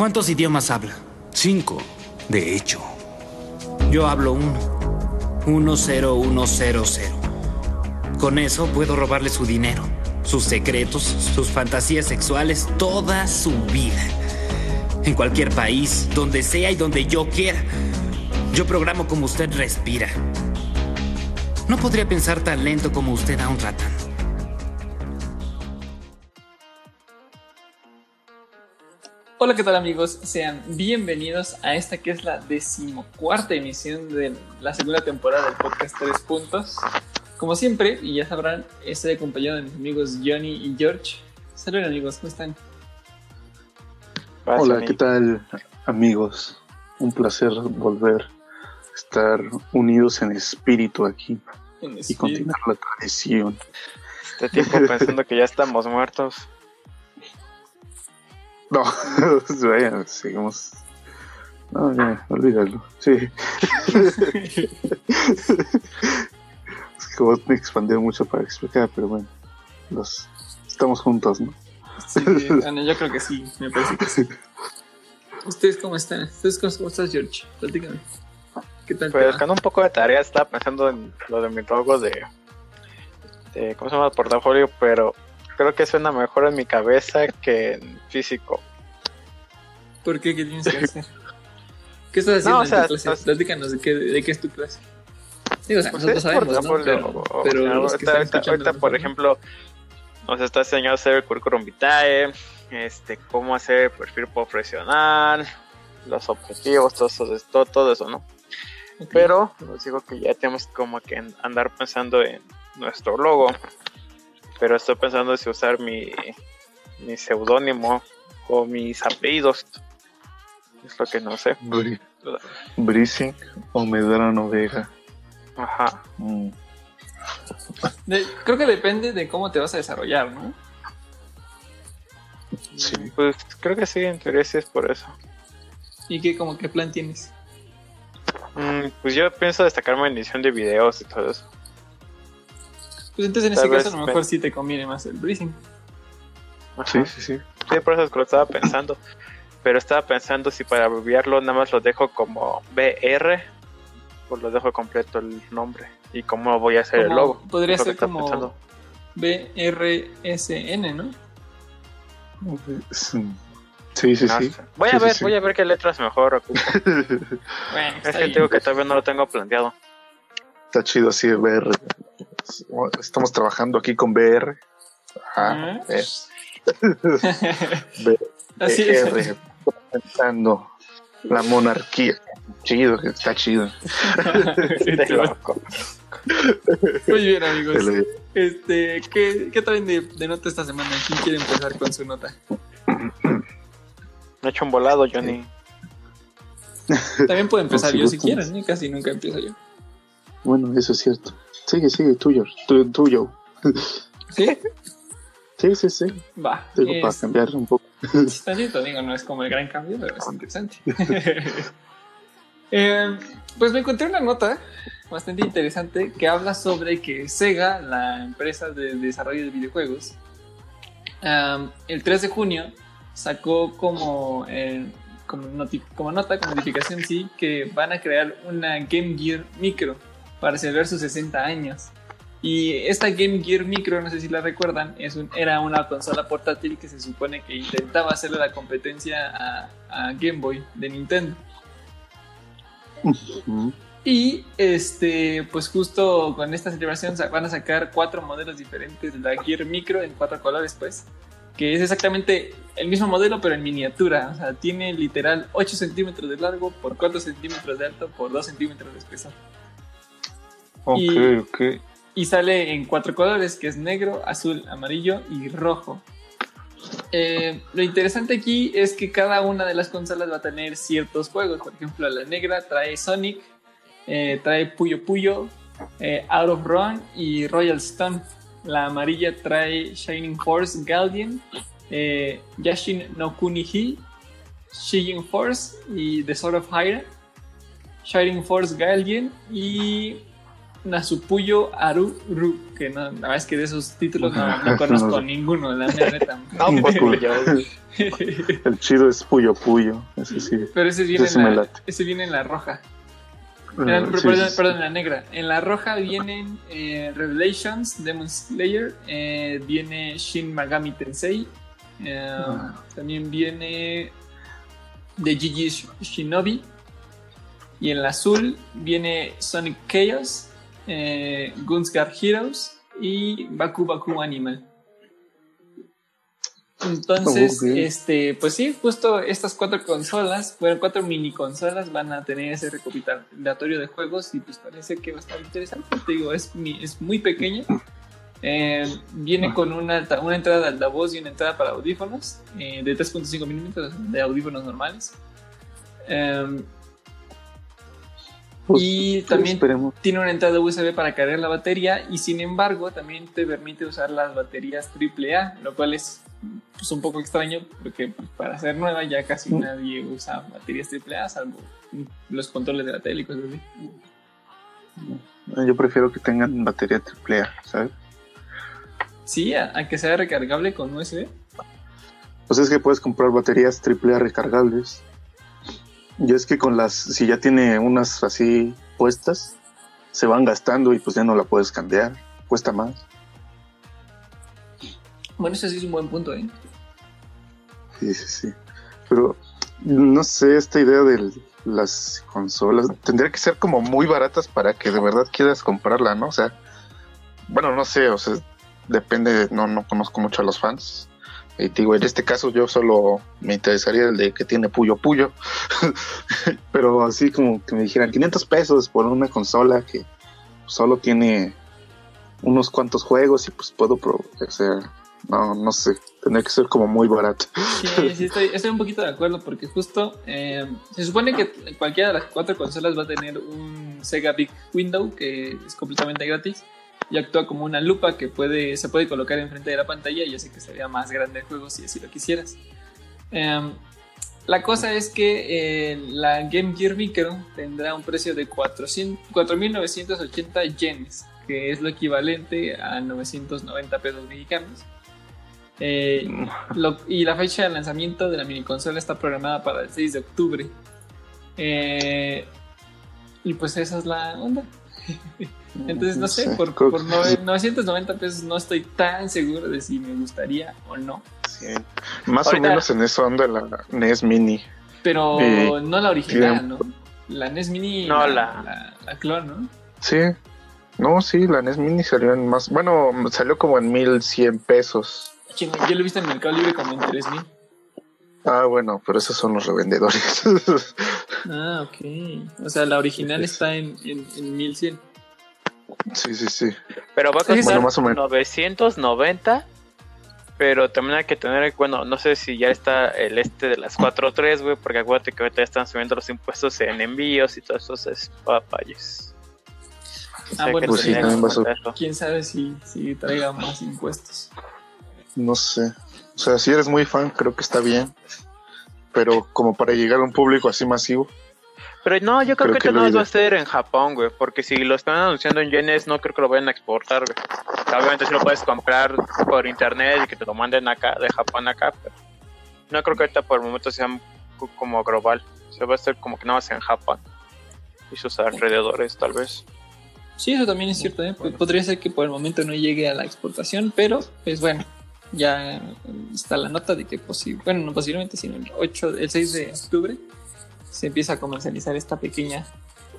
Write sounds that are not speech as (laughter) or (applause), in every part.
¿Cuántos idiomas habla? Cinco, de hecho. Yo hablo uno. Uno, cero, uno, cero, cero. Con eso puedo robarle su dinero, sus secretos, sus fantasías sexuales, toda su vida. En cualquier país, donde sea y donde yo quiera. Yo programo como usted respira. No podría pensar tan lento como usted a un Hola, ¿qué tal amigos? Sean bienvenidos a esta que es la decimocuarta emisión de la segunda temporada del podcast Tres Puntos. Como siempre, y ya sabrán, estoy acompañado de mis amigos Johnny y George. Saludos amigos, ¿cómo están? Hola, ¿qué tal amigos? Un placer volver a estar unidos en espíritu aquí En y espíritu. continuar la tradición. Este tiempo pensando que ya estamos muertos. No, (laughs) vaya, seguimos. No, ya, olvídalo. Sí. (laughs) es que vos me expandir mucho para explicar, pero bueno, los estamos juntos, ¿no? Sí, bueno, yo creo que sí, me parece que sí. ¿Ustedes cómo están? ¿Ustedes cómo cómo estás, George? Platícame. ¿Qué tal? Pues con un poco de tarea estaba pensando en lo de mi logo de, de- ¿cómo se llama? Portafolio, pero creo que suena mejor en mi cabeza que en físico. ¿Por qué? ¿Qué tienes que hacer? ¿Qué estás haciendo No, o en sea, tu clase? estás- Platícanos de qué, de qué es tu clase. Digo, o sea, Pues nosotros sabemos, ¿no? Pero, o- pero ahorita, ahorita- ahorita, por ejemplo, nos está enseñando a hacer el currículum vitae, este, cómo hacer perfil profesional, los objetivos, todo eso, todo, todo eso, ¿no? Pero les digo que ya tenemos como que en- andar pensando en nuestro logo. Pero estoy pensando si usar mi, mi seudónimo o mis apellidos. Es lo que no sé. Bri Brising o Medrano Vega. Ajá. Mm. De- creo que depende de cómo te vas a desarrollar, ¿no? Sí. Pues creo que sí, en teoría sí es por eso. ¿Y qué, como qué plan tienes? Mm, pues yo pienso destacarme en edición de videos y todo eso. Pues entonces en Tal ese caso a lo mejor sí te conviene más el breathing. Sí, sí, sí. Sí, por eso es que lo estaba pensando. Pero estaba pensando si para abreviarlo nada más lo dejo como BR o lo dejo completo el nombre. Y cómo voy a hacer el logo. Podría ser como pensando. BRSN, ¿no? Sí, sí, sí. No sí. Voy a Sí, sí, ver, sí. voy a ver qué letras mejor ocupo. (laughs) Bueno, Es está que bien. digo que todavía no lo tengo planteado. Está chido así VR. Estamos trabajando aquí con VR. Ah. Ah, eh, VR. Así es. Pensando la monarquía. Chido, está chido. (laughs) Muy bien, amigos. Este, ¿qué, qué traen de, de nota esta semana? ¿Quién quiere empezar con su nota? Me he hecho un volado, Johnny. También puede empezar si yo si quieren, ¿eh? casi nunca empiezo yo. Bueno, eso es cierto. Sigue, sigue, tuyo. tu- Tuyo. ¿Sí? Sí, sí, sí. Va. Digo, para Es, cambiar un poco. tantito, digo, no es como el gran cambio, pero es interesante. (laughs) Eh, pues me encontré una nota bastante interesante que habla sobre que Sega, la empresa de desarrollo de videojuegos, el 3 de junio sacó como, eh, como, como nota, como notificación, sí, que van a crear una Game Gear Micro para celebrar sus 60 años. Y esta Game Gear Micro, no sé si la recuerdan, es un- era una consola portátil que se supone que intentaba hacerle la competencia a, a Game Boy de Nintendo. Y este, pues justo con esta celebración van a sacar cuatro modelos diferentes de la Gear Micro en cuatro colores, pues. Que es exactamente el mismo modelo, pero en miniatura. O sea, tiene literal 8 centímetros de largo por 4 centímetros de alto por 2 centímetros de espesor. Ok, Y- ok. Y sale en cuatro colores, que es negro, azul, amarillo y rojo. Eh, lo interesante aquí es que cada una de las consolas va a tener ciertos juegos. Por ejemplo, la negra trae Sonic, eh, trae Puyo Puyo, eh, Out of Run y Royal Stone. La amarilla trae Shining Force Guardian, Yashin no Kunihi, Shining Force y The Sword of Hyrule, Shining Force Guardian y Nasupuyo Aruru, que no, la verdad es que de esos títulos no, no (laughs) conozco ninguno, la neta. (laughs) No, pues Puyo. (laughs) El chido es Puyo Puyo. Ese sí. Pero ese viene, Ese en la, late. ese viene en la roja. Ah, Era- sí, perdón, sí, sí. perdón, en la negra. En la roja vienen eh, Revelations, Demon Slayer, eh, viene Shin Megami Tensei, eh, Ah. también viene The GG Shinobi, y en la azul viene Sonic Chaos, eh, Gunsgar Heroes y Baku Baku Animal. Entonces, Ok. este, pues sí, justo estas cuatro consolas, bueno, cuatro mini consolas van a tener ese recopilatorio de juegos y pues parece que va a estar interesante. Te digo, es, mi- es muy pequeña. Eh, viene con una, una entrada de altavoz y una entrada para audífonos eh, de 3.5 milímetros de audífonos normales. Eh, Pues, y también Esperemos. tiene una entrada USB para cargar la batería y sin embargo también te permite usar las baterías AAA, lo cual es pues, un poco extraño porque pues, para ser nueva ya casi Mm. nadie usa baterías AAA salvo los controles de la tele y cosas así. Yo prefiero que tengan batería AAA, ¿sabes? Sí, a, a que sea recargable con USB. Pues es que puedes comprar baterías AAA recargables. Y es que con las, si ya tiene unas así puestas, se van gastando y pues ya no la puedes cambiar. Cuesta más. Bueno, eso sí es un buen punto, ¿eh? Sí, sí, sí. Pero no sé, esta idea de las consolas tendría que ser como muy baratas para que de verdad quieras comprarla, ¿no? O sea, bueno, no sé, o sea, depende, no, no conozco mucho a los fans. Y digo, en este caso yo solo me interesaría el de que tiene Puyo Puyo. (laughs) Pero así como que me dijeran 500 pesos por una consola que solo tiene unos cuantos juegos y pues puedo, pro- o sea, no, no sé, tendría que ser como muy barato. Sí, estoy, estoy un poquito de acuerdo porque justo eh, se supone que cualquiera de las cuatro consolas va a tener un Sega Big Window que es completamente gratis y actúa como una lupa que puede, se puede colocar enfrente de la pantalla y hace que se vea más grande el juego si así lo quisieras. Em, la cosa es que eh, la Game Gear Micro tendrá un precio de 400 4.980 yenes, que es lo equivalente a 990 pesos mexicanos. Eh, lo- y la fecha de lanzamiento de la mini consola está programada para el 6 de octubre. Eh, y pues esa es la onda. (laughs) Entonces, no sé, por, por que nove- 990 pesos no estoy tan seguro de si me gustaría o no. sí. Más Ahorita- o menos en eso anda la NES Mini. Pero no la original. ¿no? La NES Mini, No, la, la- la, la clon, ¿no? Sí. No, sí, la NES Mini salió en más. Bueno, salió como en 1100 pesos. Chingo, Yo lo he visto en Mercado Libre como en 3000. Ah, bueno, pero esos son los revendedores. (laughs) Ah, ok. O sea, la original está en, en, en 1100. Sí, sí, sí. Pero va a Sí, sí. costar Bueno, más o menos. 990. Pero también hay que tener, bueno, no sé si ya está el este de las 4.3, güey, porque acuérdate que ahorita ya están subiendo los impuestos en envíos y todos esos es papayes. Ah, Hay bueno, que Pues sí, tener también va a. Quién sabe si, si traiga más impuestos. No sé. O sea, si eres muy fan, creo que está bien. Pero como para llegar a un público así masivo. Pero no, yo creo, Creo que que esto lo no va a ser en Japón, güey, porque si lo están anunciando en yenes, no creo que lo vayan a exportar, güey. O sea, Obviamente si lo puedes comprar por internet y que te lo manden acá, de Japón acá, pero no creo que ahorita por el momento sea co- como global. O sea, va a ser como que nada más en Japón y sus alrededores, tal vez. Sí, eso también es cierto. ¿eh? P- Podría ser que por el momento no llegue a la exportación, pero pues bueno, ya está la nota de que posi- bueno, no posiblemente, sino el, 8, el 6 de octubre se empieza a comercializar esta pequeña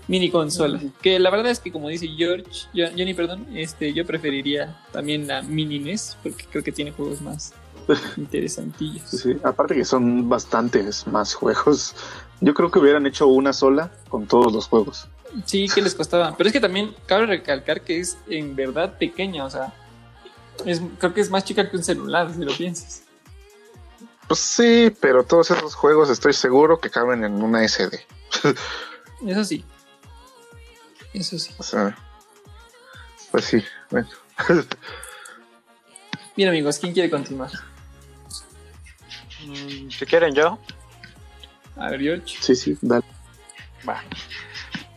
mini consola. Que la verdad es que como dice George, yo- Johnny, perdón, este, yo preferiría también la mini NES porque creo que tiene juegos más (laughs) interesantillos. Sí, sí. Aparte que son bastantes más juegos. Yo creo que hubieran hecho una sola con todos los juegos. Sí, que les costaba. Pero es que también cabe recalcar que es en verdad pequeña, o sea, es, creo que es más chica que un celular, si lo piensas. Pues sí, pero todos esos juegos estoy seguro que caben en una SD. Eso sí. Eso sí. O sea, pues sí. Bueno. (laughs) Bien, amigos, ¿quién quiere continuar? Mm, si quieren yo, A ver, George. Sí, sí, dale. va.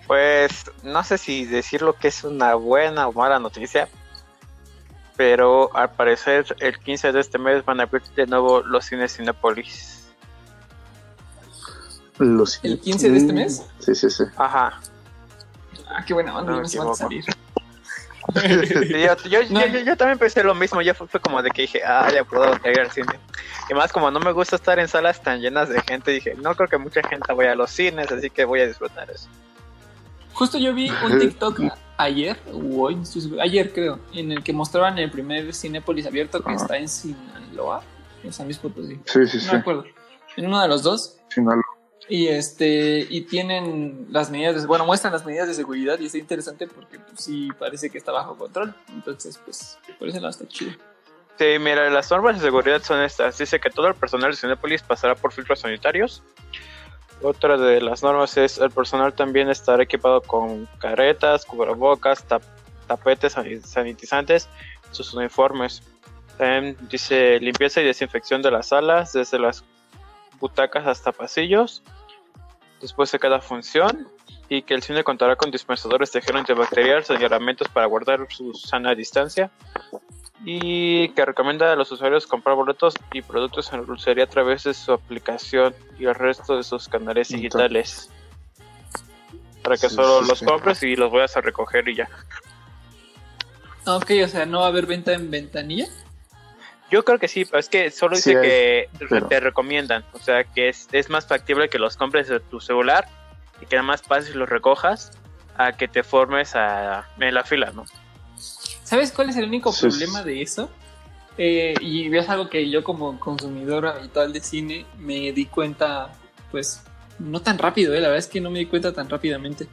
Pues no sé si decirlo que es una buena o mala noticia, pero al parecer el 15 de este mes van a abrir de nuevo los cines Cinepolis. Los ¿El 15 de este mes? Sí, sí, sí. Ajá. Ah, qué buena onda, No me nos van a salir. (laughs) Yo, yo- No. yo- yo también pensé lo mismo, ya fue, fue como de que dije, ah, ya puedo ir al cine. Y más como no me gusta estar en salas tan llenas de gente, dije, no creo que mucha gente vaya a los cines, así que voy a disfrutar eso. Justo yo vi un (laughs) TikTok ayer, o hoy, no ayer creo, en el que mostraban el primer Cinépolis abierto que Ajá. está en Sinaloa, en San Luis Potosí. Sí, sí, No sí. me acuerdo. En uno de los dos. Sinaloa. Y este, y tienen las medidas, de, bueno, muestran las medidas de seguridad y está interesante porque pues, sí parece que está bajo control. Entonces, pues, por ese lado está chido. Sí, mira, las normas de seguridad son estas. Dice que todo el personal de Cinépolis pasará por filtros sanitarios. Otra de las normas es el personal también estará equipado con caretas, cubrebocas, tap- tapetes sani- sanitizantes, sus uniformes. También dice limpieza y desinfección de las salas, desde las butacas hasta pasillos, después de cada función. Y que el cine contará con dispensadores de gel antibacterial, señalamientos para guardar su sana distancia y que recomienda a los usuarios comprar boletos y productos en dulcería a través de su aplicación y el resto de sus canales Entonces- digitales. Para que Sí, solo sí, los sí. compres y los vayas a recoger y ya. Ah, Ok, o sea, no va a haber venta en ventanilla. Yo creo que sí, pero es que solo Sí dice hay, que pero- te recomiendan. O sea, que es, es más factible que los compres de tu celular y que nada más pases y los recojas a que te formes a, en la fila, ¿no? ¿Sabes cuál es el único Sí, problema de eso? Eh, y es algo que yo como consumidor habitual de cine me di cuenta, pues, no tan rápido, eh, la verdad es que no me di cuenta tan rápidamente.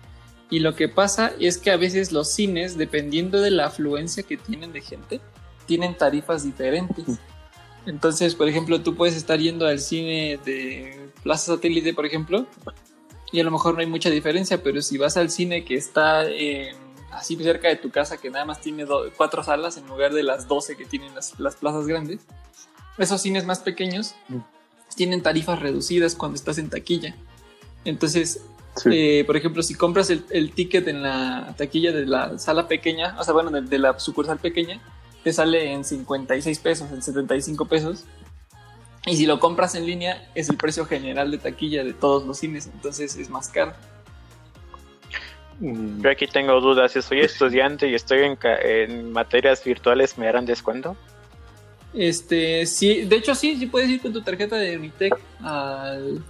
Y lo que pasa es que a veces los cines, dependiendo de la afluencia que tienen de gente, tienen tarifas diferentes. Entonces, por ejemplo, tú puedes estar yendo al cine de Plaza Satélite, por ejemplo, y a lo mejor no hay mucha diferencia, pero si vas al cine que está eh, así cerca de tu casa, que nada más tiene cuatro salas en lugar de las 12 que tienen las, las plazas grandes, esos cines más pequeños Mm. tienen tarifas reducidas cuando estás en taquilla. Entonces, Sí. eh, por ejemplo, si compras el, el ticket en la taquilla de la sala pequeña, o sea, bueno, de, de la sucursal pequeña, te sale en 56 pesos, en 75 pesos. Y si lo compras en línea, es el precio general de taquilla de todos los cines, entonces es más caro. Yo aquí tengo dudas. Si soy estudiante y estoy en, ca- en materias virtuales, ¿me harán descuento? Este, sí, de hecho sí, sí puedes ir con tu tarjeta de Unitec al,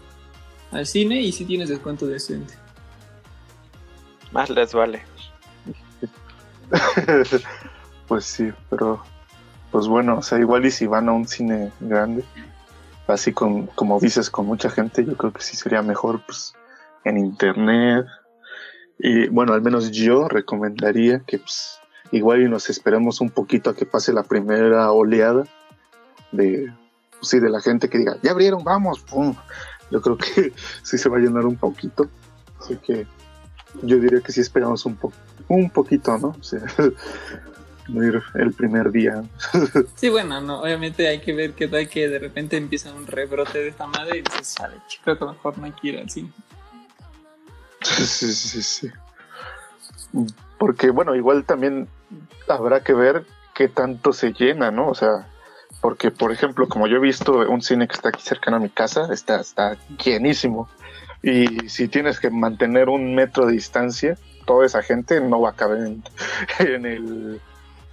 al cine y sí tienes descuento de estudiante. Más les vale. (laughs) pues sí, pero pues bueno, o sea, igual y si van a un cine grande, así con, como dices, con mucha gente, yo creo que sí sería mejor pues en internet. Y bueno, al menos yo recomendaría que pues igual y nos esperemos un poquito a que pase la primera oleada de pues, sí, de la gente que diga, ya abrieron, vamos, pum. Yo creo que (laughs) sí se va a llenar un poquito. Así que yo diría que sí esperamos un poco un poquito, ¿no? O sea, (laughs) el primer día. (laughs) Sí, bueno, no, obviamente hay que ver qué tal que de repente empieza un rebrote de esta madre y dices, sale, creo que mejor no hay que ir al cine. (laughs) Sí, sí, sí. Porque, bueno, igual también habrá que ver qué tanto se llena, ¿no? O sea, porque, por ejemplo, como yo he visto un cine que está aquí cercano a mi casa, está, está llenísimo. Y si tienes que mantener un metro de distancia, toda esa gente no va a caber en, (laughs) en el.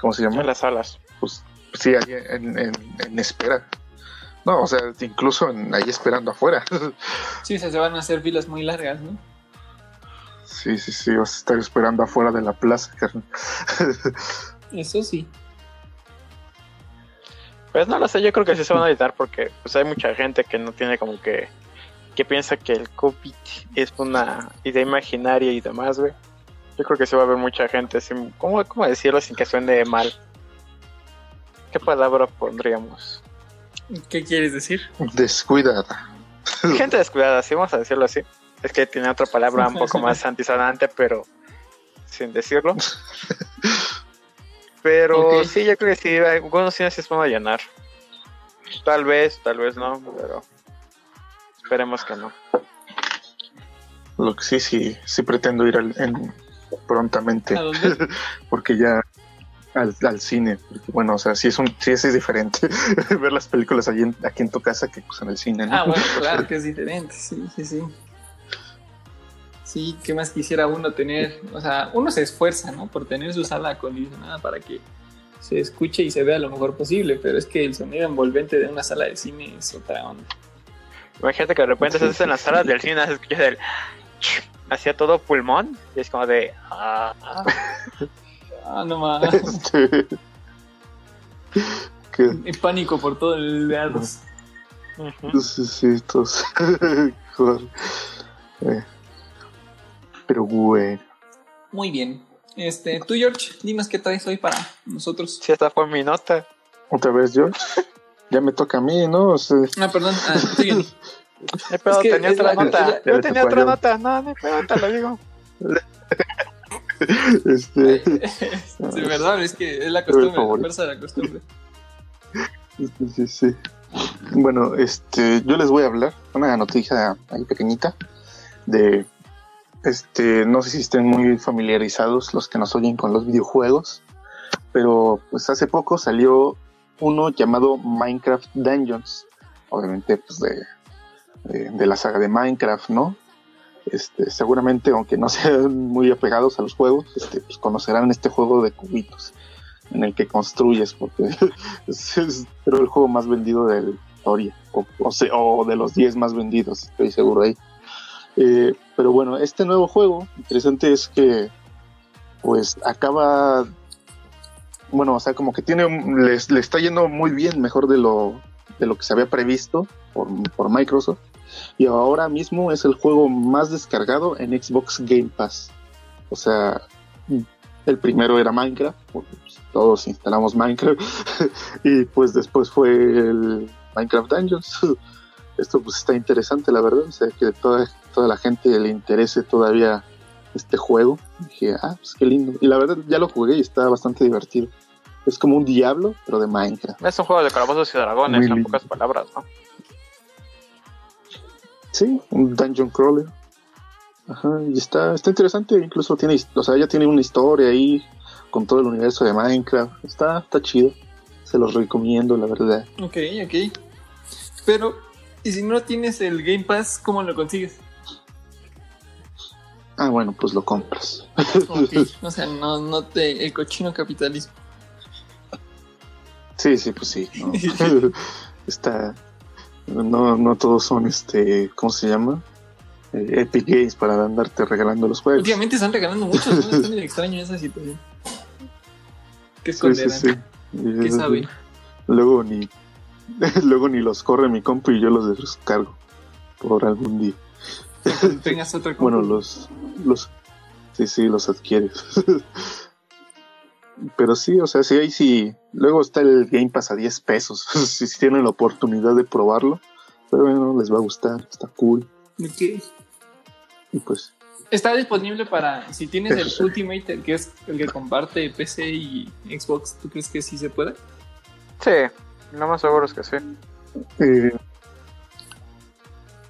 ¿Cómo se llama? En las salas. Pues sí, ahí en, en, en espera. No, o sea, incluso en- ahí esperando afuera. (laughs) Sí, se van a hacer filas muy largas, ¿no? Sí, sí, sí, vas a estar esperando afuera de la plaza, carnal. (laughs) Eso sí. Pues no lo sé, yo creo que sí se van a editar porque pues hay mucha gente que no tiene como que que piensa que el COVID es una idea imaginaria y demás, güey. Yo creo que sí va a haber mucha gente así, ¿cómo, cómo decirlo sin que suene mal? ¿Qué palabra pondríamos? ¿Qué quieres decir? Descuidada. Gente descuidada, sí, vamos a decirlo así. Es que tiene otra palabra un poco más (laughs) antisonante, pero sin decirlo. (laughs) Pero Ok. sí, yo creo que sí, algunos cines sí se van a llenar. Tal vez, tal vez no, pero esperemos que no. Lo que sí, sí, sí pretendo ir al, en, prontamente. ¿A dónde? (laughs) porque ya al, al cine. Porque, bueno, o sea, sí es, un, sí es diferente ver las películas allí en- aquí en tu casa que pues, en el cine. ¿no? Ah, bueno, claro que es diferente, sí, sí, sí. Sí, ¿qué más quisiera uno tener? O sea, uno se esfuerza, ¿no? Por tener su sala acondicionada para que se escuche y se vea lo mejor posible, pero es que el sonido envolvente de una sala de cine es otra onda. Imagínate que de repente estás en las salas del cine, se escucha el (sniffs) hacía todo pulmón y es como de ah, ah. Ah, no más. (laughs) Este, pánico por todo el dedos. Sí, sí, todos. (laughs) Joder. Eh, pero bueno. Muy bien. Este, tú, George, dinos qué traes hoy para nosotros. Sí, esta fue mi nota. Otra vez, George. (laughs) Ya me toca a mí, ¿no? O sea, Ah, perdón. Ah, tú, Johnny. (laughs) Eh, pero Es que tenía otra la- nota. la- Yo tenía te otra nota. No, no, pero te lo digo. (laughs) este, Sí, verdad, es que es la costumbre, la fuerza de la costumbre. Sí, sí, sí. Bueno, este, yo les voy a hablar una noticia ahí pequeñita de, este, no sé si estén muy familiarizados los que nos oyen con los videojuegos, pero pues hace poco salió uno llamado Minecraft Dungeons, obviamente pues de, de, la saga de Minecraft, ¿no? Este, seguramente, aunque no (laughs) sean muy apegados a los juegos, este, pues conocerán este juego de cubitos en el que construyes, porque (laughs) es, es, creo, el juego más vendido de la historia, o, o de los 10 más vendidos, estoy seguro ahí. Eh, pero bueno, este nuevo juego, interesante es que, pues, acaba, bueno, o sea, como que tiene, le, está yendo muy bien, mejor de lo, de lo que se había previsto por, Microsoft, y ahora mismo es el juego más descargado en Xbox Game Pass. O sea, el primero era Minecraft, pues, todos instalamos Minecraft, (laughs) y pues después fue el Minecraft Dungeons. (laughs) Esto pues está interesante, la verdad, o sea, que toda, toda la gente le interese todavía este juego. Dije, ah, pues qué lindo. Y la verdad ya lo jugué y está bastante divertido. Es como un diablo, pero de Minecraft. Es un juego de calabozos y dragones, Muy en lindo. pocas palabras, ¿no? Sí, un dungeon crawler. Ajá, y está, está interesante, incluso tiene, o sea, ya tiene una historia ahí con todo el universo de Minecraft. Está, está chido. Se los recomiendo, la verdad. Ok, ok. Pero, ¿y si no tienes el Game Pass, cómo lo consigues? Ah, bueno, pues lo compras. Ok, O sea, no, no te. El cochino capitalismo. Sí, sí, pues sí. ¿no? (laughs) Está. No, no todos son este. ¿Cómo se llama? Eh, Epic Games para andarte regalando los juegos. Últimamente están regalando muchos, ¿no? (laughs) Está medio extraño esa situación. ¿Qué Sí, sí, esconderán? sí. ¿Qué sabe? Luego ni. (laughs) Luego ni los corre mi compu y yo los descargo. Por algún día. Tengas otra Bueno, compu. los, los, sí, sí, los adquieres. (laughs) Pero sí, o sea, sí, ahí sí. Luego está el Game Pass a 10 pesos. (laughs) si tienen la oportunidad de probarlo, pero bueno, les va a gustar, está cool. Ok. Y pues, Está disponible para. Si tienes el. Ultimate, el que es el que comparte PC y Xbox, ¿tú crees que sí se puede? Sí, lo más seguro es que sí. eh,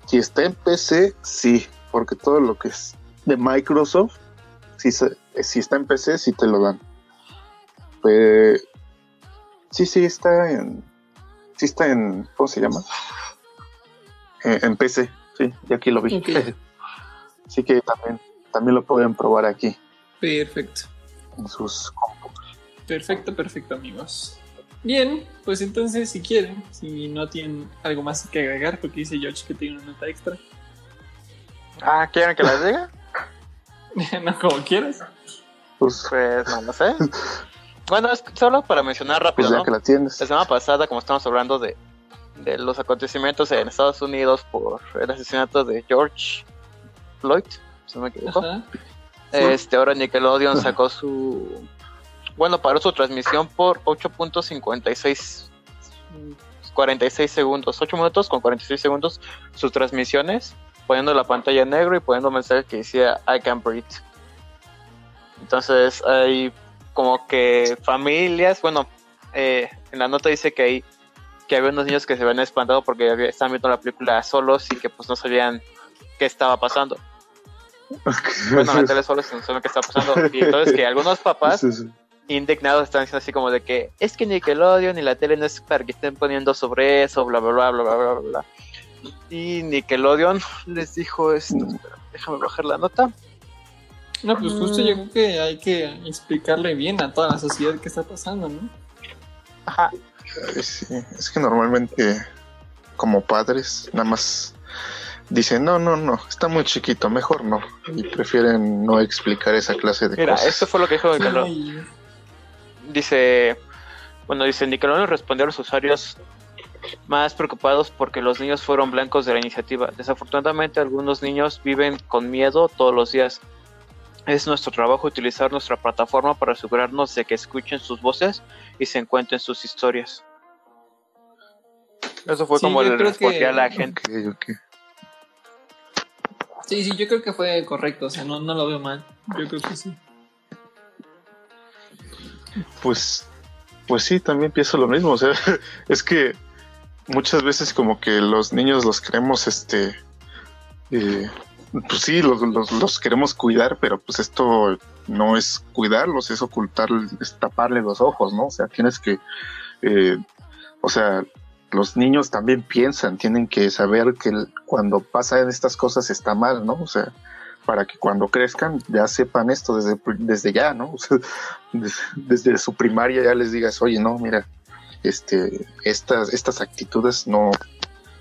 si está en PC, sí, porque todo lo que es de Microsoft, si, se- si está en PC, sí te lo dan. Pues, sí, sí, está en. Sí, está en. ¿Cómo se llama? Eh, en PC, sí, y aquí lo vi. Ok. (laughs) Así que también, también lo pueden probar aquí, Perfecto. en sus Perfecto, perfecto, amigos. Bien, pues entonces, si quieren, si no tienen algo más que agregar, porque dice George que tiene una nota extra, Ah, ¿quieren que les diga? (laughs) no como quieras. Pues, Pues no lo sé. Bueno, es solo para mencionar pues rápido, ya ¿no? que la tienes. La semana pasada, como estamos hablando de, de los acontecimientos en Estados Unidos por el asesinato de George Floyd, si no me equivoco, Ajá. este ahora Nickelodeon sacó su... Bueno, paró su transmisión por 8.56 46 segundos, 8 minutos con 46 segundos sus transmisiones, poniendo la pantalla en negro y poniendo un mensaje que decía I can breathe. Entonces hay como que familias, bueno, eh, en la nota dice que hay que había unos niños que se habían espantado porque había- estaban viendo la película solos y que pues no sabían qué estaba pasando. (laughs) Bueno, la tele solo es lo que está pasando. Y entonces que algunos papás. Indignados están diciendo así como de que es que Nickelodeon y la tele no es para que estén poniendo sobre eso, bla, bla, bla, bla, bla, bla, bla. Y Nickelodeon (laughs) les dijo esto. Espera, déjame bajar la nota. No, pues justo yo creo que hay que explicarle bien a toda la sociedad qué está pasando, ¿no? Ajá. Ay, sí, Es que normalmente, como padres, nada más dicen, no, no, no, está muy chiquito, mejor no. Y prefieren no explicar esa clase de Mira, cosas. esto fue lo que dijo Nickelodeon. Dice, bueno, dice Nickelodeon respondió a los usuarios más preocupados porque los niños fueron blancos de la iniciativa. Desafortunadamente algunos niños viven con miedo todos los días. Es nuestro trabajo utilizar nuestra plataforma para asegurarnos de que escuchen sus voces y se encuentren sus historias. Eso fue Sí, como respondí que- a la gente. Sí, sí, yo creo que fue correcto, o sea, no, no lo veo mal. Yo creo que sí. Pues, pues sí, también pienso lo mismo. O sea, (laughs) es que muchas veces como que los niños los queremos, este, eh, pues sí, los, los, queremos cuidar, pero pues esto no es cuidarlos, es ocultar, es taparle los ojos, ¿no? O sea, tienes que, eh, o sea, los niños también piensan, tienen que saber que cuando pasan estas cosas está mal, ¿no? O sea, para que cuando crezcan ya sepan esto desde, desde ya, ¿no? (laughs) Desde su primaria ya les digas, oye, no, mira, este, estas, estas actitudes no,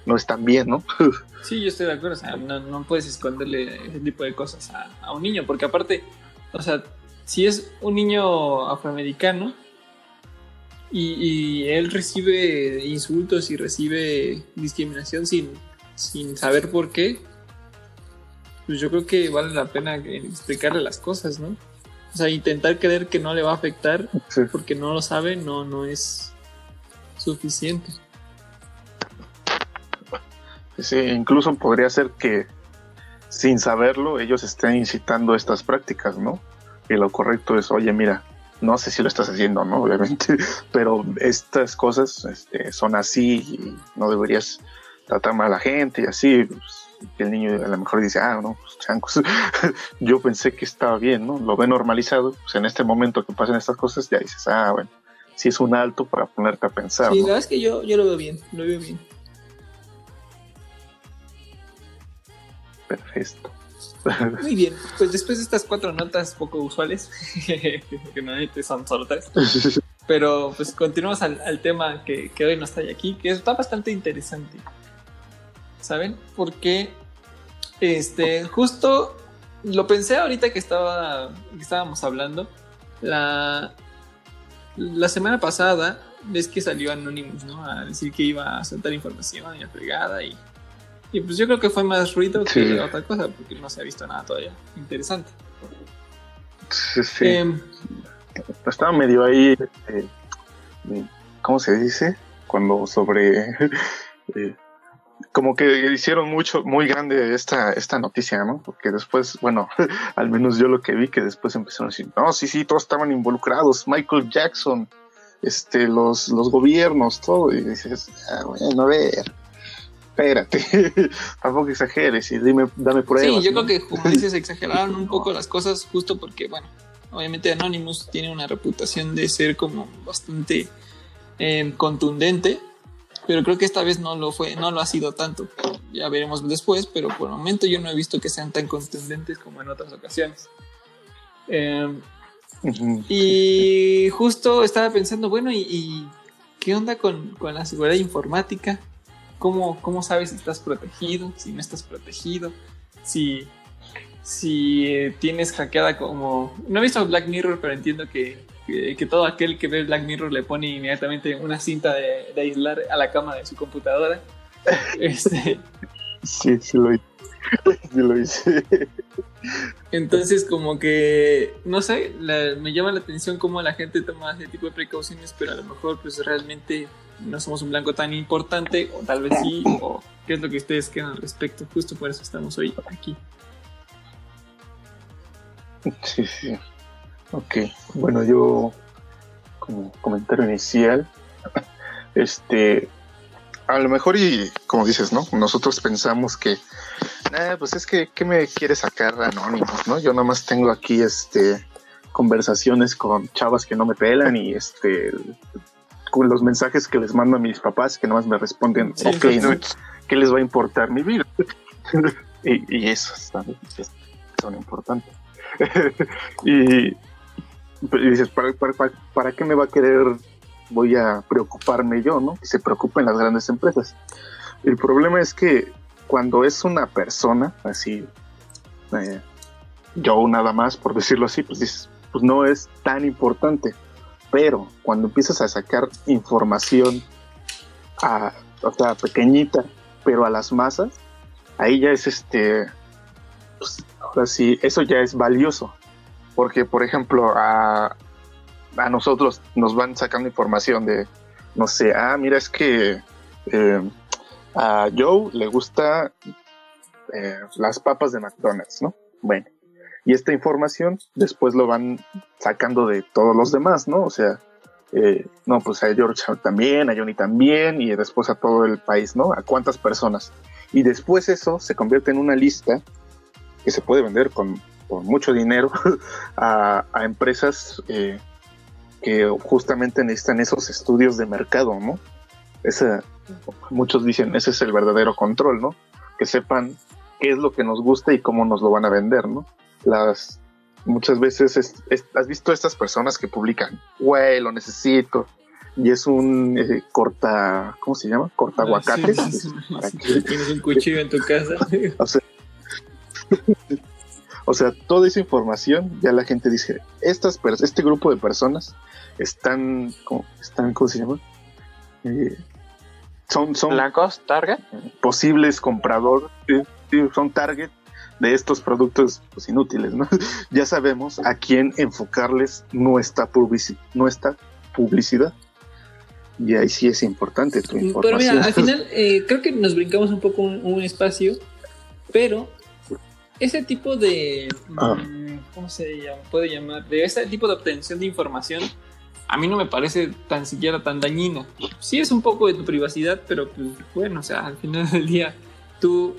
no están bien, ¿no? (laughs) Sí, yo estoy de acuerdo, o sea, no, no puedes esconderle ese tipo de cosas a, a un niño, porque aparte, o sea, si es un niño afroamericano y, y él recibe insultos y recibe discriminación sin, sin saber por qué, pues yo creo que vale la pena explicarle las cosas, ¿no? O sea, intentar creer que no le va a afectar Sí. porque no lo sabe no, no es suficiente. Sí, incluso podría ser que sin saberlo ellos estén incitando estas prácticas, ¿no? Y lo correcto es, oye, mira, no sé si lo estás haciendo, ¿no? (laughs) Obviamente, pero estas cosas este, son así y no deberías tratar mal a la gente y así. pues, que el niño a lo mejor dice, ah, no, pues chancos, (laughs) yo pensé que estaba bien, ¿no? Lo ve normalizado, pues en este momento que pasan estas cosas ya dices, ah, bueno, sí es un alto para ponerte a pensar, Sí, la verdad es que yo, yo lo veo bien, lo veo bien. Perfecto. Muy bien, pues después de estas cuatro notas poco usuales, (laughs) que normalmente son solo tres, (laughs) pero pues continuamos al, al tema que, que hoy nos trae aquí, que está bastante interesante. ¿Saben? Porque este, justo lo pensé ahorita que, estaba, que estábamos hablando. La, la semana pasada, ves que salió Anonymous, ¿no? A decir que iba a soltar información y la fregada y y pues yo creo que fue más ruido Sí. que otra cosa, porque no se ha visto nada todavía interesante. Sí, sí. Em, estaba medio ahí, eh, ¿cómo se dice? Cuando sobre, (laughs) eh, como que hicieron mucho, muy grande esta, esta noticia, ¿no? Porque después, bueno, (laughs) al menos yo lo que vi, que después empezaron a decir, no, sí, sí, todos estaban involucrados, Michael Jackson, este, los, los gobiernos, todo, y dices, ah, bueno, a ver. Espérate, (laughs) tampoco exageres y dime, dame pruebas. sí, yo ¿no? creo que como (laughs) dices, exageraron un poco las cosas justo porque, bueno, obviamente Anonymous tiene una reputación de ser como bastante em, contundente, pero creo que esta vez no lo fue, no lo ha sido tanto. Ya veremos después, pero por el momento yo no he visto que sean tan contundentes como en otras ocasiones. Em. Y justo estaba pensando, bueno, ¿y, y qué onda con, con la seguridad informática? ¿Cómo, ¿Cómo sabes si estás protegido, si no estás protegido? Si, si eh, tienes hackeada como... No he visto Black Mirror, pero entiendo que, que, todo aquel que ve Black Mirror le pone inmediatamente una cinta de, de aislar a la cama de su computadora. (laughs) Este, Sí, sí lo hice. (laughs) Sí lo hice. Entonces, como que, no sé, la- me llama la atención cómo la gente toma ese tipo de precauciones, pero a lo mejor, pues realmente no somos un blanco tan importante, o tal vez sí, o qué es lo que ustedes creen al respecto. Justo por eso estamos hoy aquí. Sí, sí. Ok. Bueno, yo, como comentario inicial, (laughs) este, a lo mejor y, como dices, ¿no? Nosotros pensamos que Eh, pues es que, ¿qué me quiere sacar Anonymous, no? Yo nomás tengo aquí, este, conversaciones con chavas que no me pelan y, este, con los mensajes que les mando a mis papás que nomás me responden, Sí, ok, sí, ¿no? sí. ¿qué les va a importar mi vida? (laughs) y, y eso son importantes. (laughs) y, y dices, ¿para, para, para, para qué me va a querer? Voy a preocuparme yo, ¿no? Que se preocupen las grandes empresas. El problema es que cuando es una persona, así, eh, yo nada más, por decirlo así, pues dices, pues no es tan importante. Pero cuando empiezas a sacar información, a, o sea, pequeñita, pero a las masas, ahí ya es este, pues, ahora sí, eso ya es valioso. Porque, por ejemplo, a, a nosotros nos van sacando información de, no sé, ah, mira, es que eh, a Joe le gusta eh, las papas de McDonald's, ¿no? Bueno, y esta información después lo van sacando de todos los demás, ¿no? O sea, eh, no, pues a George también, a Johnny también, y después a todo el país, ¿no? A cuántas personas. Y después eso se convierte en una lista que se puede vender con, con mucho dinero (laughs) a, a empresas eh, que justamente necesitan esos estudios de mercado, ¿no? Esa, muchos dicen, ese es el verdadero control, ¿no? Que sepan qué es lo que nos gusta y cómo nos lo van a vender, ¿no? Las muchas veces es- es- has visto estas personas que publican, güey, lo necesito. Y es un eh, corta, ¿cómo se llama? Corta aguacate. Sí, sí, sí. ¿Para qué? Tienes un cuchillo en tu casa. (laughs) O sea, o sea, toda esa información ya la gente dice, estas este grupo de personas están, ¿cómo, están, ¿cómo se llama? Eh, son, son Blancos, Target. posibles compradores, sí, sí, son target de estos productos pues, inútiles, ¿no? (laughs) ya sabemos a quién enfocarles nuestra, publici- nuestra publicidad. Y ahí sí es importante tu Pero información. mira, al final eh, creo que nos brincamos un poco un, un espacio, pero ese tipo de... Ah. mm, ¿Cómo se llama? puede llamar? De ese tipo de obtención de información, a mí no me parece tan siquiera tan dañina. Sí es un poco de tu privacidad, pero pues bueno, o sea, al final del día, tú...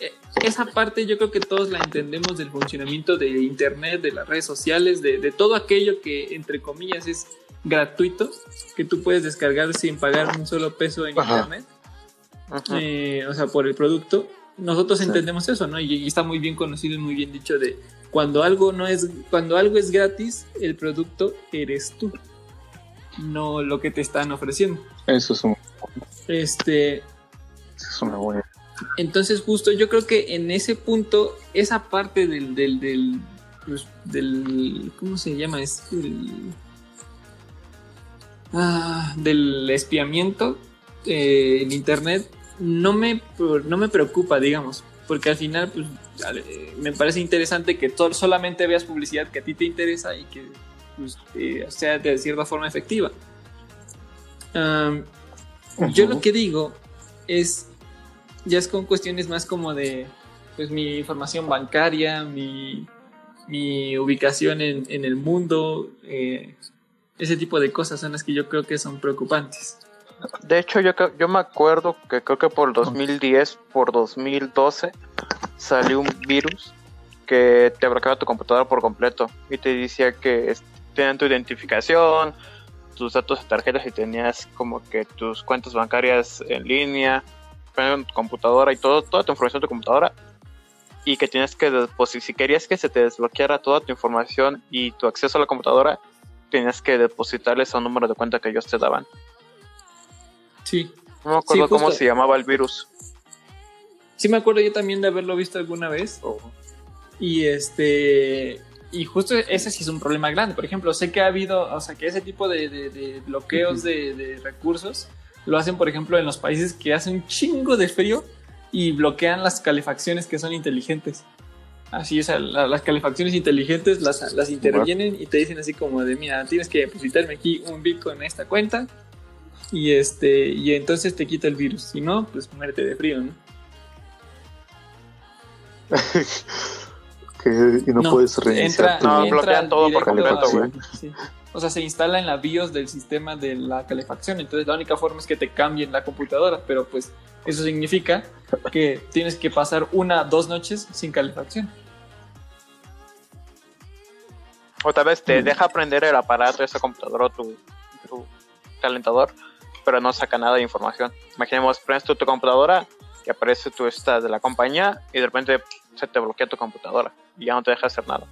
eh, Esa parte yo creo que todos la entendemos del funcionamiento de Internet, de las redes sociales, de, de todo aquello que entre comillas es gratuito, que tú puedes descargar sin pagar un solo peso en Ajá. Internet Ujú. eh, o sea, por el producto, nosotros Sí. entendemos eso, ¿no? Y, y está muy bien conocido y muy bien dicho de cuando algo no es, cuando algo es gratis, el producto eres tú, no lo que te están ofreciendo. Eso es, un- Este, eso es una buena. entonces justo yo creo que en ese punto, esa parte del, del, del, pues, del ¿cómo se llama? Es el, ah, del espiamiento eh, en internet no me, no me preocupa, digamos, porque al final pues, me parece interesante que to- solamente veas publicidad que a ti te interesa y que pues, eh, sea de cierta forma efectiva. Am, yo lo que digo es, ya es con cuestiones más como de, pues mi información bancaria, mi, mi ubicación en, en el mundo, eh, ese tipo de cosas son las que yo creo que son preocupantes. De hecho, yo, yo me acuerdo que creo que por 2010, por 2012, salió un virus que te bloqueaba tu computadora por completo y te decía que tenían tu identificación, tus datos de tarjetas y tenías como que tus cuentas bancarias en línea, en tu computadora y todo, toda tu información de tu computadora y que tienes que depositar, si querías que se te desbloqueara toda tu información y tu acceso a la computadora, tenías que depositarles a un número de cuenta que ellos te daban. Sí. No me acuerdo justo. cómo se llamaba el virus. Sí me acuerdo yo también de haberlo visto alguna vez. Y este. Y justo ese sí es un problema grande. Por ejemplo, sé que ha habido, o sea, que ese tipo de, de- de bloqueos de, de recursos lo hacen, por ejemplo, en los países que hace un chingo de frío y bloquean las calefacciones que son inteligentes. Así, o sea, la- las calefacciones inteligentes las, las intervienen y te dicen así como de, mira, tienes que depositarme aquí un Bitcoin en esta cuenta y este y entonces te quita el virus. Si no, pues muerte de frío, ¿no? (laughs) que, y no, No, puedes reiniciar entra- tu No, bloquean todo por completo, güey. sí. o sea, se instala en la BIOS del sistema de la calefacción. Entonces la única forma es que te cambien la computadora, pero pues eso significa que tienes que pasar una, dos noches sin calefacción. O tal vez te deja prender el aparato de esa computadora o tu, tu calentador, pero no saca nada de información. Imaginemos, prendes tu, tu computadora y aparece tu esta de la compañía y de repente se te bloquea tu computadora y ya no te deja hacer nada.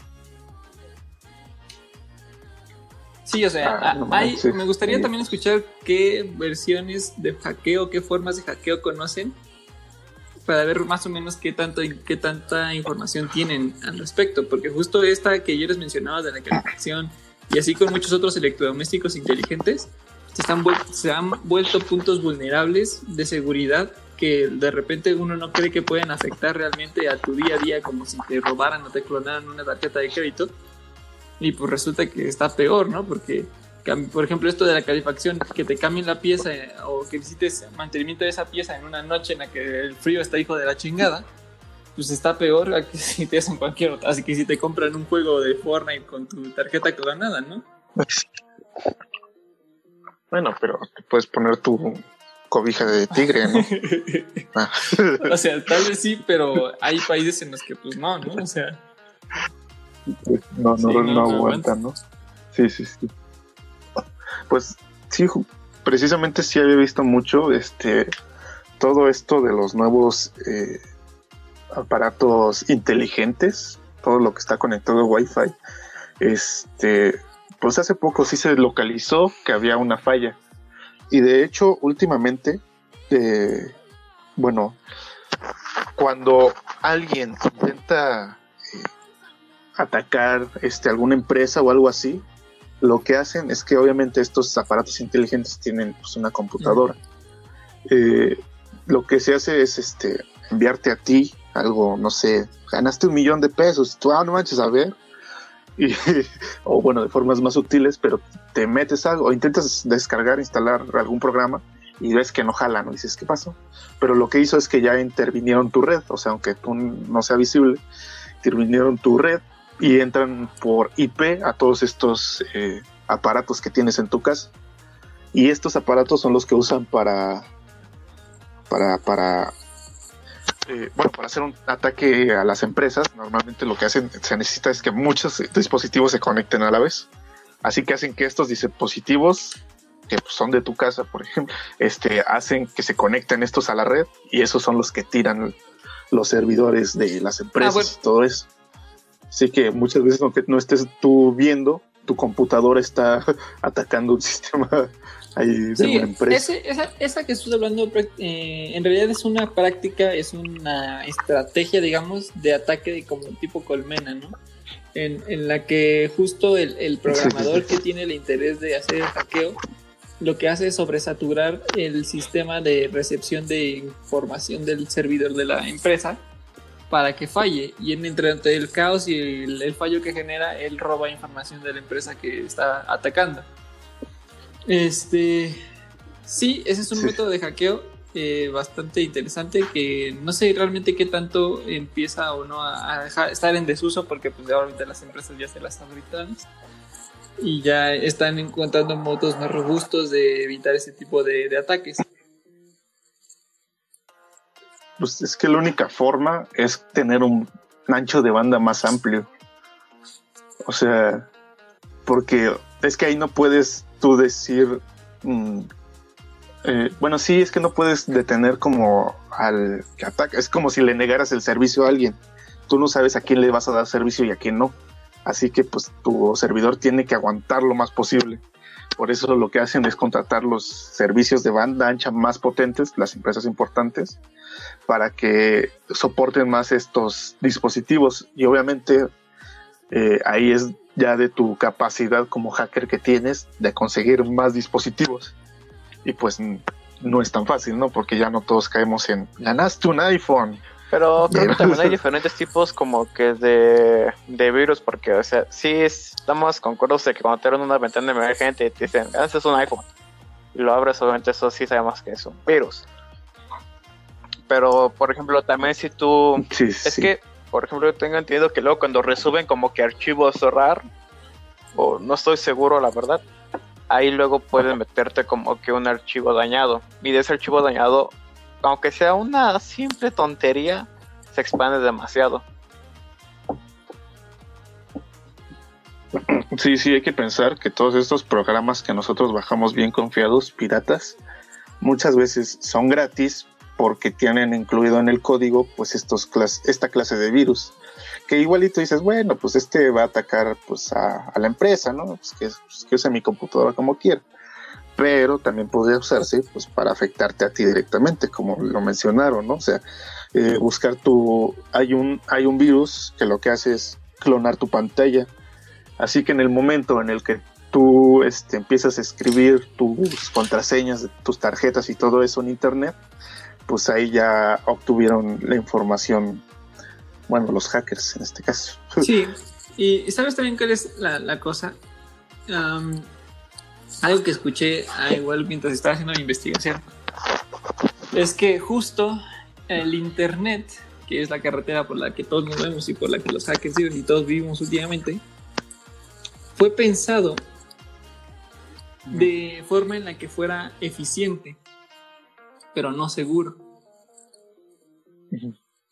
Sí, o sea, Ah, a- no hay- me gustaría Sí. también escuchar qué versiones de hackeo, qué formas de hackeo conocen para ver más o menos qué, tanto, qué tanta información tienen al respecto, porque justo esta que yo les mencionaba de la calefacción y así con muchos otros electrodomésticos inteligentes, están se han vuelto puntos vulnerables de seguridad que de repente uno no cree que pueden afectar realmente a tu día a día, como si te robaran o te clonaran una tarjeta de crédito. Y pues resulta que está peor, ¿no? Porque, por ejemplo, esto de la calefacción, que te cambien la pieza o que necesites mantenimiento de esa pieza en una noche en la que el frío está hijo de la chingada, pues está peor a que (laughs) si te hacen cualquier otra. Así que si te compran un juego de Fortnite con tu tarjeta clonada, ¿no? Bueno, pero te puedes poner tu cobija de tigre, ¿no? (laughs) Ah. O sea, tal vez sí, pero hay países en los que pues no, ¿no? O sea, no, no, Sí, no, no, no aguanta, ¿no? Sí, sí, sí. Pues sí, precisamente sí había visto mucho este todo esto de los nuevos eh, aparatos inteligentes, todo lo que está conectado a Wi-Fi. Este, pues hace poco sí se localizó que había una falla. Y de hecho, últimamente, eh, bueno, cuando alguien intenta eh, atacar este, alguna empresa o algo así, lo que hacen es que obviamente estos aparatos inteligentes tienen pues, una computadora. Eh, lo que se hace es este, enviarte a ti algo, no sé, ganaste un millón de pesos, tú, ah, no manches, a ver. O bueno, de formas más sutiles, pero te metes algo o intentas descargar, instalar algún programa y ves que no jala, ¿no? dices, ¿qué pasó? Pero lo que hizo es que ya intervinieron tu red, o sea, aunque tú no sea visible, intervinieron tu red y entran por IP a todos estos eh, aparatos que tienes en tu casa. Y estos aparatos son los que usan para para para eh, bueno para hacer un ataque a las empresas. Normalmente lo que hacen se necesita es que muchos dispositivos se conecten a la vez. Así que hacen que estos dispositivos que pues, son de tu casa, por ejemplo, este hacen que se conecten estos a la red y esos son los que tiran los servidores de las empresas bueno. y todo eso. Así que muchas veces aunque no estés tú viendo, tu computadora está (laughs) atacando un (laughs) sistema Sí, una empresa. ese- esa, esa que estoy hablando eh, en realidad es una práctica, es una estrategia, digamos, de ataque de como tipo colmena, ¿no? En, en la que justo el, el programador que tiene el interés de hacer el hackeo lo que hace es sobresaturar el sistema de recepción de información del servidor de la empresa para que falle y en entre entre el caos y el, el fallo que genera él roba información de la empresa que está atacando este sí ese es un Sí. método de hackeo eh, bastante interesante que no sé realmente qué tanto empieza o no a, dejar, estar en desuso porque pues ahorita las empresas ya se las habilitan y ya están encontrando modos más robustos de evitar ese tipo de, de ataques. Pues es que la única forma es tener un ancho de banda más amplio. O sea, porque es que ahí no puedes tú decir, mm, eh, bueno, sí, es que no puedes detener como al que ataca. Es como si le negaras el servicio a alguien. Tú no sabes a quién le vas a dar servicio y a quién no. Así que pues tu servidor tiene que aguantar lo más posible. Por eso lo que hacen es contratar los servicios de banda ancha más potentes, las empresas importantes, para que soporten más estos dispositivos. Y obviamente eh, ahí es ya de tu capacidad como hacker que tienes de conseguir más dispositivos. Y pues no es tan fácil, ¿no? Porque ya no todos caemos en ganaste un iPhone. Pero (laughs) creo que también hay diferentes tipos como que de, de virus, porque, o sea, sí estamos concuerdos de que cuando te abren una ventana emergente y te dicen, este es un iPhone, y lo abres, obviamente eso sí sabemos que es un virus. Pero, por ejemplo, también si tú... Sí, Es sí. que, por ejemplo, yo tengo entendido que luego cuando resuben como que archivos RAR, o no estoy seguro la verdad, ahí luego puedes meterte como que un archivo dañado. Y de ese archivo dañado, aunque sea una simple tontería, se expande demasiado. (clears throat) Sí, sí, hay que pensar que todos estos programas que nosotros bajamos bien confiados, piratas, muchas veces son gratis porque tienen incluido en el código pues estos esta clase de virus. Que igualito dices bueno pues este va a atacar pues a, la empresa no pues que, pues, que use mi computadora como quiera. Pero también podría usarse pues para afectarte a ti directamente como lo mencionaron no o sea eh, buscar tu hay un hay un virus que lo que hace es clonar tu pantalla. Así que en el momento en el que tú este, empiezas a escribir tus contraseñas, tus tarjetas y todo eso en internet, pues ahí ya obtuvieron la información, bueno, los hackers en este caso. (laughs) Sí, y sabes también cuál es la, cosa. algo que escuché ah, igual mientras estaba haciendo mi investigación es que justo el internet, que es la carretera por la que todos nos vemos y por la que los hackers viven y todos vivimos últimamente, fue pensado de forma en la que fuera eficiente, pero no seguro.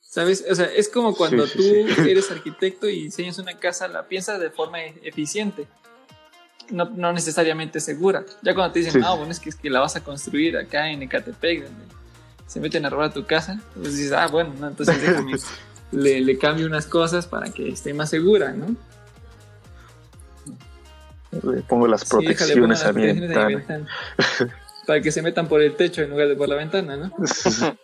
¿Sabes? O sea, es como cuando tú (laughs) eres arquitecto y diseñas una casa, la piensas de forma e-, eficiente, no, no necesariamente segura. Ya cuando te dicen, no, bueno, es que, es que la vas a construir acá en Ecatepec, se meten a robar tu casa, pues dices, ah, bueno, entonces déjame, (laughs) le, le cambio unas cosas para que esté más segura, ¿no? Le pongo las protecciones a mi ventana. (laughs) Para que se metan por el techo en lugar de por la ventana, ¿no? (laughs)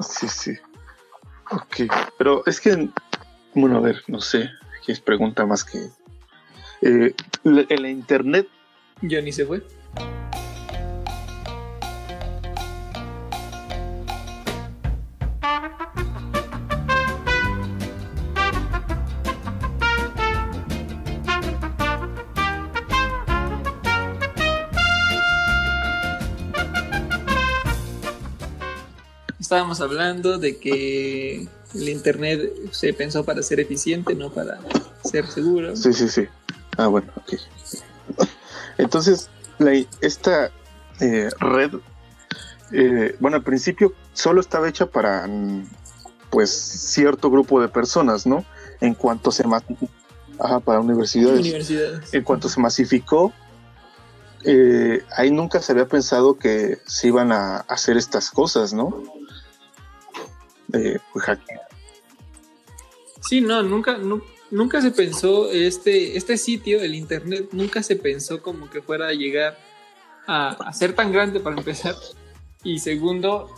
Sí, sí. Ok. Pero es que, bueno, a ver, no sé. Aquí es pregunta más que. Eh, en la internet. ¿Ya ni se fue? Estábamos hablando de que el Internet se pensó para ser eficiente, no para ser seguro. Sí, sí, sí. Ah, bueno, ok. Entonces, esta eh, red, eh, bueno, al principio solo estaba hecha para, pues, cierto grupo de personas, ¿no? En cuanto se... Ajá, para universidades. universidades. En cuanto se masificó, eh, ahí nunca se había pensado que se iban a hacer estas cosas, ¿no? Pues, sí, no, nunca, nunca se pensó este, este sitio, el internet, nunca se pensó como que fuera a llegar a, ser tan grande para empezar. Y segundo,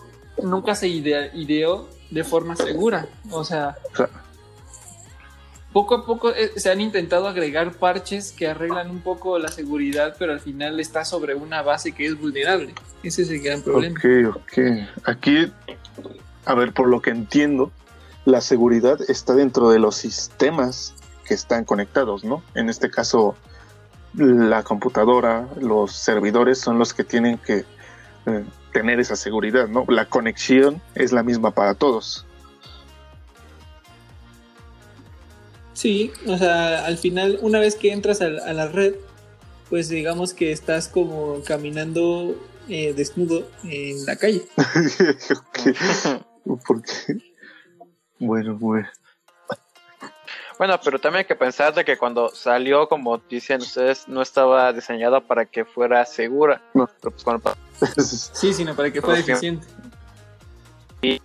nunca se ideó de forma segura. O sea, poco a poco eh, se han intentado agregar parches que arreglan un poco la seguridad, pero al final está sobre una base que es vulnerable. Ese es el gran problema. Ok, ok. Aquí a ver, por lo que entiendo, la seguridad está dentro de los sistemas que están conectados, ¿no? En este caso, la computadora, los servidores son los que tienen que eh, tener esa seguridad, ¿no? La conexión es la misma para todos. Sí, o sea, al final, una vez que entras a, la red, pues digamos que estás como caminando eh, desnudo en la calle. (laughs) (laughs) (laughs) Porque, bueno, pues. Bueno, pero también hay que pensar de que cuando salió, como dicen ustedes, no estaba diseñado para que fuera segura. No. Pues (laughs) sí, sino para que fuera eficiente. Y...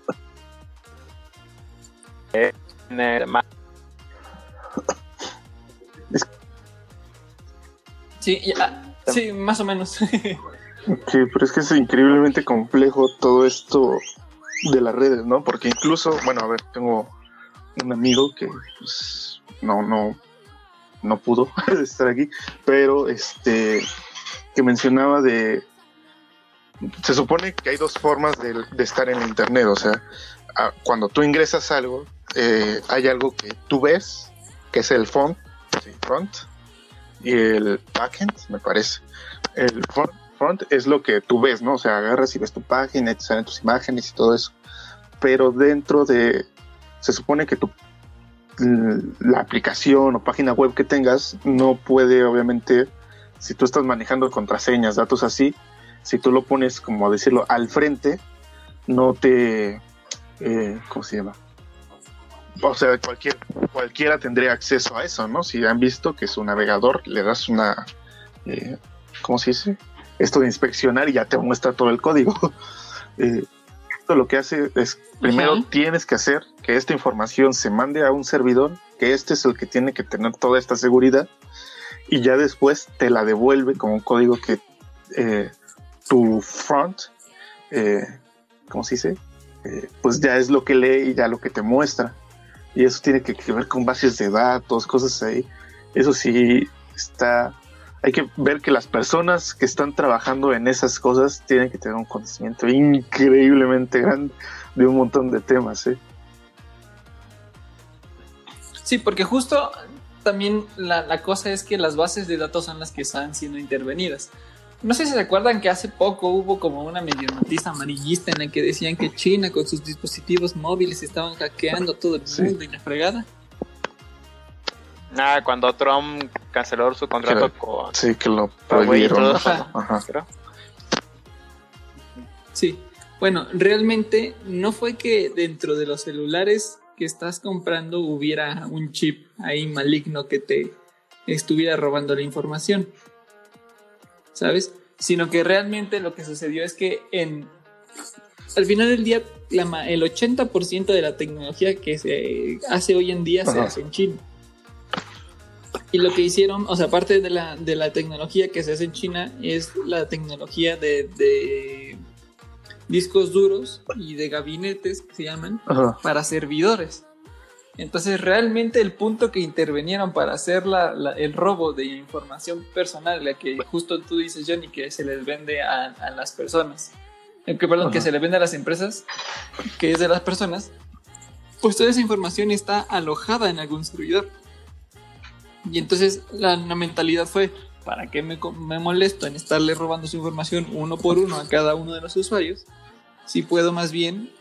Sí, ya, sí, más o menos. (laughs) sí, pero es que es increíblemente complejo todo esto de las redes, ¿no? Porque incluso, bueno, a ver, tengo un amigo que pues, no, no, no pudo (laughs) estar aquí, pero este, que mencionaba de, se supone que hay dos formas de, estar en Internet, o sea, cuando tú ingresas algo, eh, hay algo que tú ves, que es el front, front, y el backend, me parece. El front es lo que tú ves, ¿no? O sea, agarras y ves tu página te salen tus imágenes y todo eso. Pero dentro de, se supone que tu, la aplicación o página web que tengas no puede, obviamente, si tú estás manejando contraseñas, datos así, si tú lo pones, como decirlo, al frente, no te, eh, ¿cómo se llama? O sea, cualquier, cualquiera tendría acceso a eso, ¿no? Si han visto que su navegador le das una, eh, ¿cómo se dice? Esto de inspeccionar y ya te muestra todo el código. (laughs) Eh, esto lo que hace es, primero tienes que hacer que esta información se mande a un servidor, que este es el que tiene que tener toda esta seguridad, y ya después te la devuelve como un código que eh, tu front, eh, ¿cómo se dice? Eh, pues ya es lo que lee y ya lo que te muestra. Y eso tiene que, ver con bases de datos, cosas ahí. Eso sí está... Hay que ver que las personas que están trabajando en esas cosas tienen que tener un conocimiento increíblemente grande de un montón de temas. ¿eh? Sí, porque justo también la, la, cosa es que las bases de datos son las que están siendo intervenidas. No sé si se acuerdan que hace poco hubo como una medio noticia amarillista en la que decían que China con sus dispositivos móviles estaban hackeando todo el mundo y la fregada. Ah, cuando Trump canceló su contrato con. Sí, que lo prohibieron. (laughs) Sí, bueno, realmente no fue que dentro de los celulares que estás comprando hubiera un chip ahí maligno que te estuviera robando la información. ¿sabes? Sino que realmente lo que sucedió es que en, al final del día el 80% de la tecnología que se hace hoy en día se hace en China. Y lo que hicieron, o sea, aparte de la, de la tecnología que se hace en China, es la tecnología de, de discos duros y de gabinetes que se llaman para servidores. Entonces realmente el punto que intervinieron para hacer el robo de información personal, la que justo tú dices Johnny, que se les vende a, las personas, eh, que, perdón, que se le vende a las empresas, que es de las personas, pues toda esa información está alojada en algún servidor. Y entonces la, mentalidad fue, ¿para qué me, me molesto en estarle robando su información uno por uno a cada uno de los usuarios? Si puedo más bien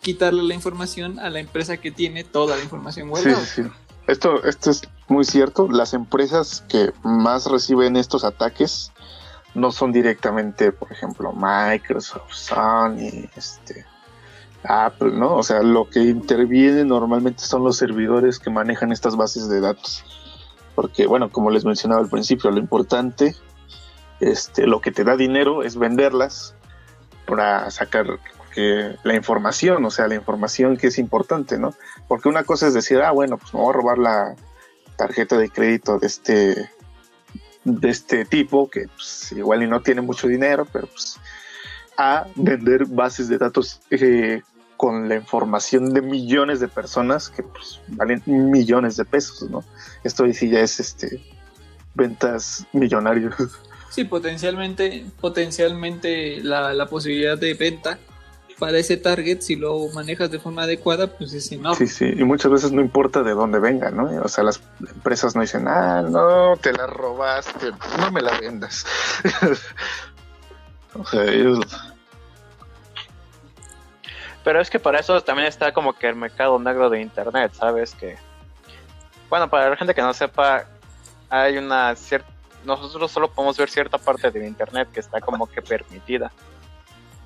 quitarle la información a la empresa que tiene toda la información guardada. Sí, sí. Esto, esto es muy cierto. Las empresas que más reciben estos ataques no son directamente, por ejemplo, Microsoft, Sony, este, Apple, ¿no? O sea, lo que interviene normalmente son los servidores que manejan estas bases de datos. Porque, bueno, como les mencionaba al principio, lo importante, este, lo que te da dinero es venderlas para sacar que la información, o sea, la información que es importante, ¿no? Porque una cosa es decir, ah, bueno, pues me voy a robar la tarjeta de crédito de este de este tipo que pues, igual y no tiene mucho dinero, pero pues a vender bases de datos eh, con la información de millones de personas que pues valen millones de pesos, ¿no? Esto sí ya es este ventas millonarios. Sí, potencialmente, potencialmente la, la posibilidad de venta para ese target, si lo manejas de forma adecuada, pues es enorme. Sí, sí, y muchas veces no importa de dónde venga, ¿no? O sea, las empresas no dicen, ah, no, te la robaste, no me la vendas. (laughs) o sea, ellos... Pero es que para eso también está como que el mercado negro de Internet, ¿sabes? Que, bueno, para la gente que no sepa, hay una cierta... Nosotros solo podemos ver cierta parte del Internet que está como que permitida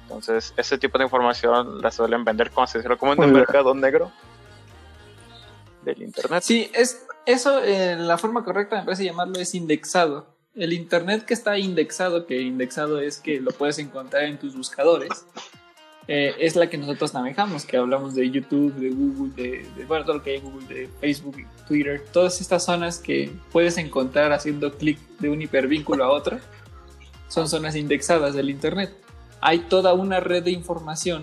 entonces, ese tipo de información la suelen vender como se como en el mercado negro del internet. Sí, es eso, eh, la forma correcta me parece llamarlo es indexado. El internet que está indexado, que indexado es que lo puedes encontrar en tus buscadores, eh, es la que nosotros manejamos, que hablamos de YouTube, de Google, de, de, bueno, todo lo que hay en Google, de Facebook, Twitter, todas estas zonas que puedes encontrar haciendo clic de un hipervínculo a otro, son zonas indexadas del internet hay toda una red de información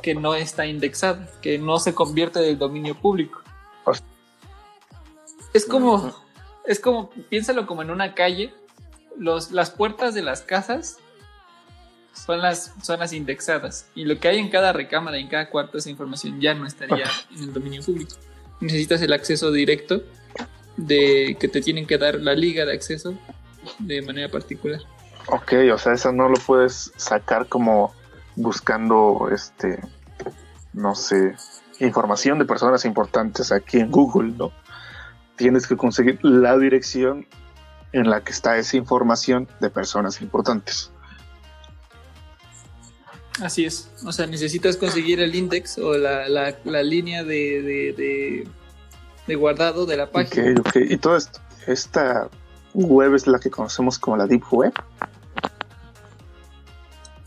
que no está indexada, que no se convierte del dominio público. Es como, es como, piénsalo como en una calle, los, las puertas de las casas son las zonas indexadas y lo que hay en cada recámara, en cada cuarto, esa información ya no estaría en el dominio público. Necesitas el acceso directo de que te tienen que dar la liga de acceso de manera particular. Ok, o sea, eso no lo puedes sacar como buscando, este, no sé, información de personas importantes aquí en Google, ¿no? Tienes que conseguir la dirección en la que está esa información de personas importantes. Así es. O sea, necesitas conseguir el index o la, la, la línea de, de, de, de guardado de la página. Ok, ok. Y esto, esta web es la que conocemos como la Deep Web.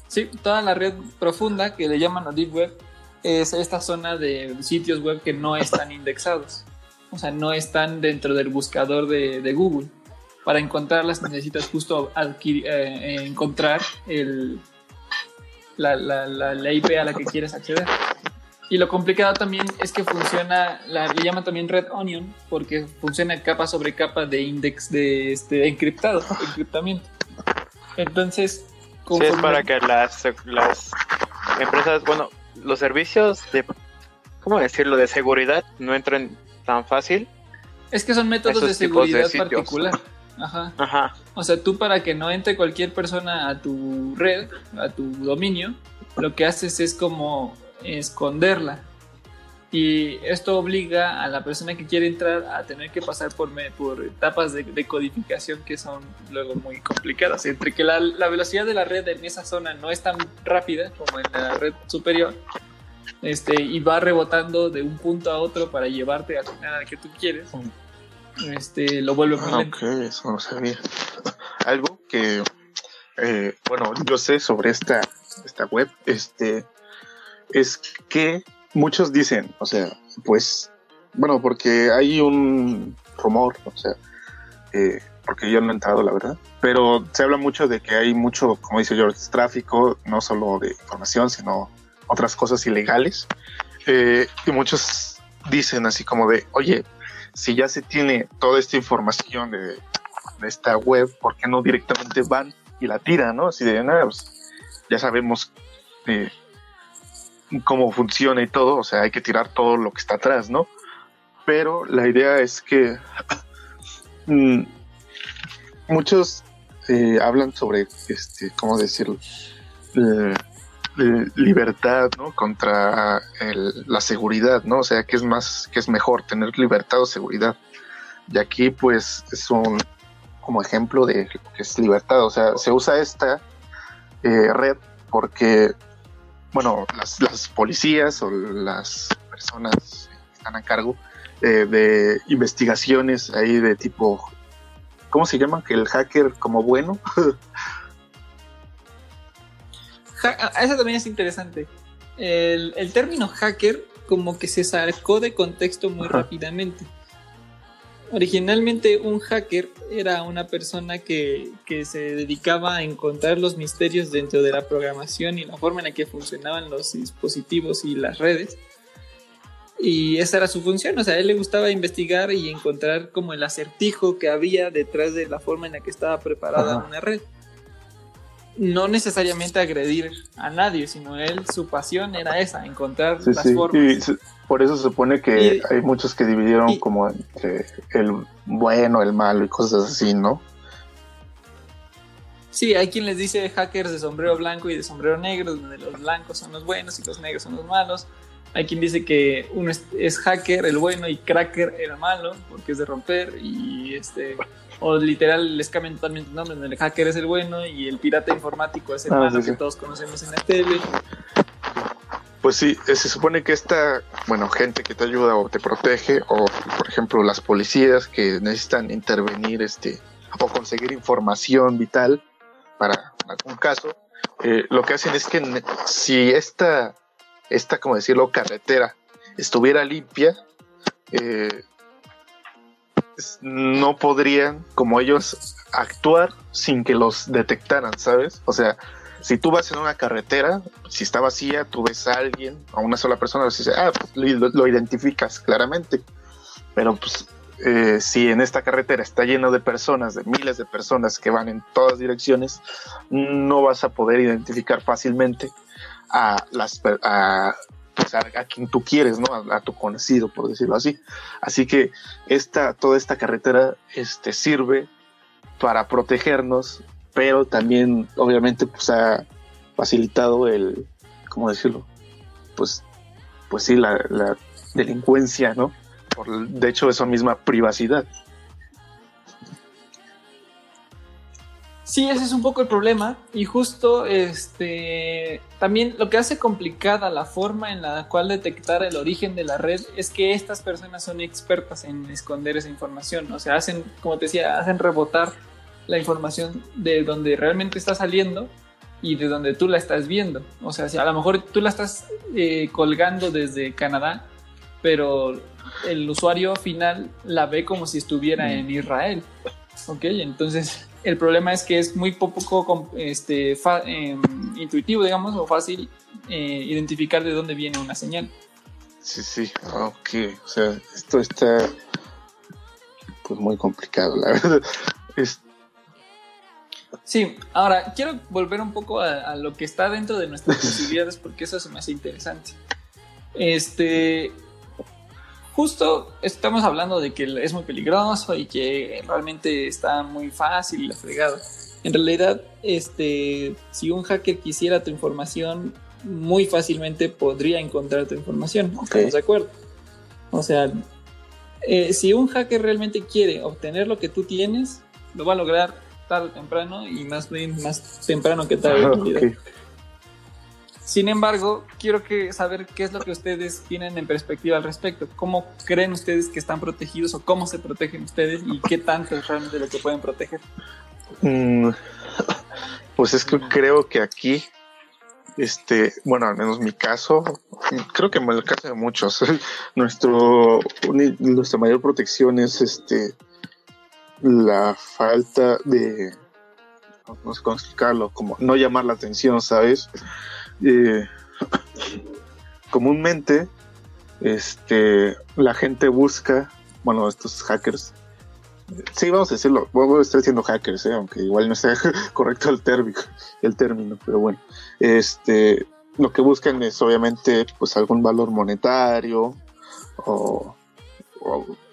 Sí, toda la red profunda que le llaman la Deep Web es esta zona de sitios web que no están indexados. O sea, no están dentro del buscador de, de Google. Para encontrarlas necesitas justo adquirir, eh, encontrar el, la, la, la, la IP a la que quieres acceder. Y lo complicado también es que funciona, la, le llaman también Red Onion, porque funciona capa sobre capa de index de este encriptado, (laughs) encriptamiento. Entonces, Sí, es para que las, las empresas, bueno, los servicios de, ¿cómo decirlo?, de seguridad no entren tan fácil. Es que son métodos de de seguridad sitios. particular. Ajá. Ajá. O sea, tú para que no entre cualquier persona a tu red, a tu dominio, lo que haces es como esconderla. Y esto obliga a la persona que quiere entrar a tener que pasar por, me- por etapas de, de codificación que son luego muy complicadas. Entre que la, la velocidad de la red en esa zona no es tan rápida como en la red superior, este, y va rebotando de un punto a otro para llevarte al final al que tú quieres, este, lo vuelve Ah, ok, eso no sabía. (laughs) Algo que, eh, bueno, yo sé sobre esta, esta web, este, es que muchos dicen, o sea, pues, bueno, porque hay un rumor, o sea, eh, porque yo no he entrado, la verdad, pero se habla mucho de que hay mucho, como dice George, tráfico, no solo de información, sino otras cosas ilegales. Eh, y muchos dicen así como de, oye, si ya se tiene toda esta información de, esta web, ¿por qué no directamente van y la tiran, no? Así de, nada, pues, ya sabemos eh, cómo funciona y todo, o sea, hay que tirar todo lo que está atrás, ¿no? Pero la idea es que (clears throat) mm, muchos eh, hablan sobre, este, ¿cómo decirlo? Eh, libertad, ¿no? Contra el- la seguridad, ¿no? O sea, que es más, que es mejor tener libertad o seguridad. Y aquí, pues, es un como ejemplo de que es libertad. O sea, se usa esta eh, red porque, bueno, las, policías o las personas que están a cargo eh, de investigaciones ahí de tipo, ¿cómo se llaman? Que el hacker como bueno. (laughs) Eso también es interesante. El, el término hacker como que se sacó de contexto muy Ajá. rápidamente. Originalmente un hacker era una persona que, que se dedicaba a encontrar los misterios dentro de la programación y la forma en la que funcionaban los dispositivos y las redes. Y esa era su función, o sea, a él le gustaba investigar y encontrar como el acertijo que había detrás de la forma en la que estaba preparada Ajá. una red no necesariamente agredir a nadie, sino él, su pasión era esa, encontrar Sí, las sí. formas. Y por eso se supone que Y- hay muchos que dividieron y- como entre el bueno, el malo y cosas así, ¿no? Sí, hay quien les dice hackers de sombrero blanco y de sombrero negro, donde los blancos son los buenos y los negros son los malos. Hay quien dice que uno es, es hacker, el bueno, y cracker, el malo, porque es de romper. Y este, o literal les cambian totalmente donde el hacker es el bueno y el pirata informático es el Ah, malo sí, sí. que todos conocemos en la tele. Pues sí, eh, se supone que esta, bueno, gente que te ayuda o te protege, o por ejemplo las policías que necesitan intervenir este, o conseguir información vital para algún caso, eh, lo que hacen es que si esta, esta, como decirlo, carretera estuviera limpia, eh, no podrían, como ellos, actuar sin que los detectaran, ¿sabes? O sea, si tú vas en una carretera, si está vacía, tú ves a alguien, a una sola persona, dices, ah, pues, lo, lo identificas claramente. Pero pues, eh, si en esta carretera está lleno de personas, de miles de personas que van en todas direcciones, no vas a poder identificar fácilmente a las a, pues, a, quien tú quieres, ¿no? A, a tu conocido, por decirlo así. Así que esta, toda esta carretera este, sirve para protegernos, pero también, obviamente, pues ha facilitado el, ¿cómo decirlo? Pues pues sí, la, la delincuencia, ¿no? Por, de hecho, esa misma privacidad. Sí, ese es un poco el problema y justo este también lo que hace complicada la forma en la cual detectar el origen de la red es que estas personas son expertas en esconder esa información, o sea, hacen, como te decía, hacen rebotar la información de donde realmente está saliendo y de donde tú la estás viendo. O sea, si a lo mejor tú la estás eh, colgando desde Canadá, pero el usuario final la ve como si estuviera en Israel. Ok, entonces el problema es que es muy poco este, em, intuitivo, digamos, o fácil eh, identificar de dónde viene una señal. Sí, sí, ok. O sea, esto está pues muy complicado, la (laughs) verdad. Sí, ahora quiero volver un poco a, lo que está dentro de nuestras (laughs) posibilidades porque eso se me hace interesante. Este, justo estamos hablando de que es muy peligroso y que realmente está muy fácil y la fregada. En realidad, este, si un hacker quisiera tu información, muy fácilmente podría encontrar tu información. ¿Estamos de acuerdo? O sea, eh, si un hacker realmente quiere obtener lo que tú tienes, lo va a lograr tarde o temprano y más bien más temprano que tarde. Sin embargo, quiero que saber qué es lo que ustedes tienen en perspectiva al respecto. ¿Cómo creen ustedes que están protegidos o cómo se protegen ustedes y qué tanto es realmente lo que pueden proteger? Mm, pues es que creo que aquí, este, bueno, al menos mi caso, creo que en el caso de muchos, (laughs) nuestro, nuestra mayor protección es este la falta de no sé cómo explicarlo, como no llamar la atención, ¿sabes? Eh, (laughs) comúnmente este, la gente busca, bueno, estos hackers, sí, vamos a decirlo, voy a estar diciendo hackers, eh, aunque igual no sea (laughs) correcto el término, el término, pero bueno, este, lo que buscan es obviamente pues algún valor monetario o,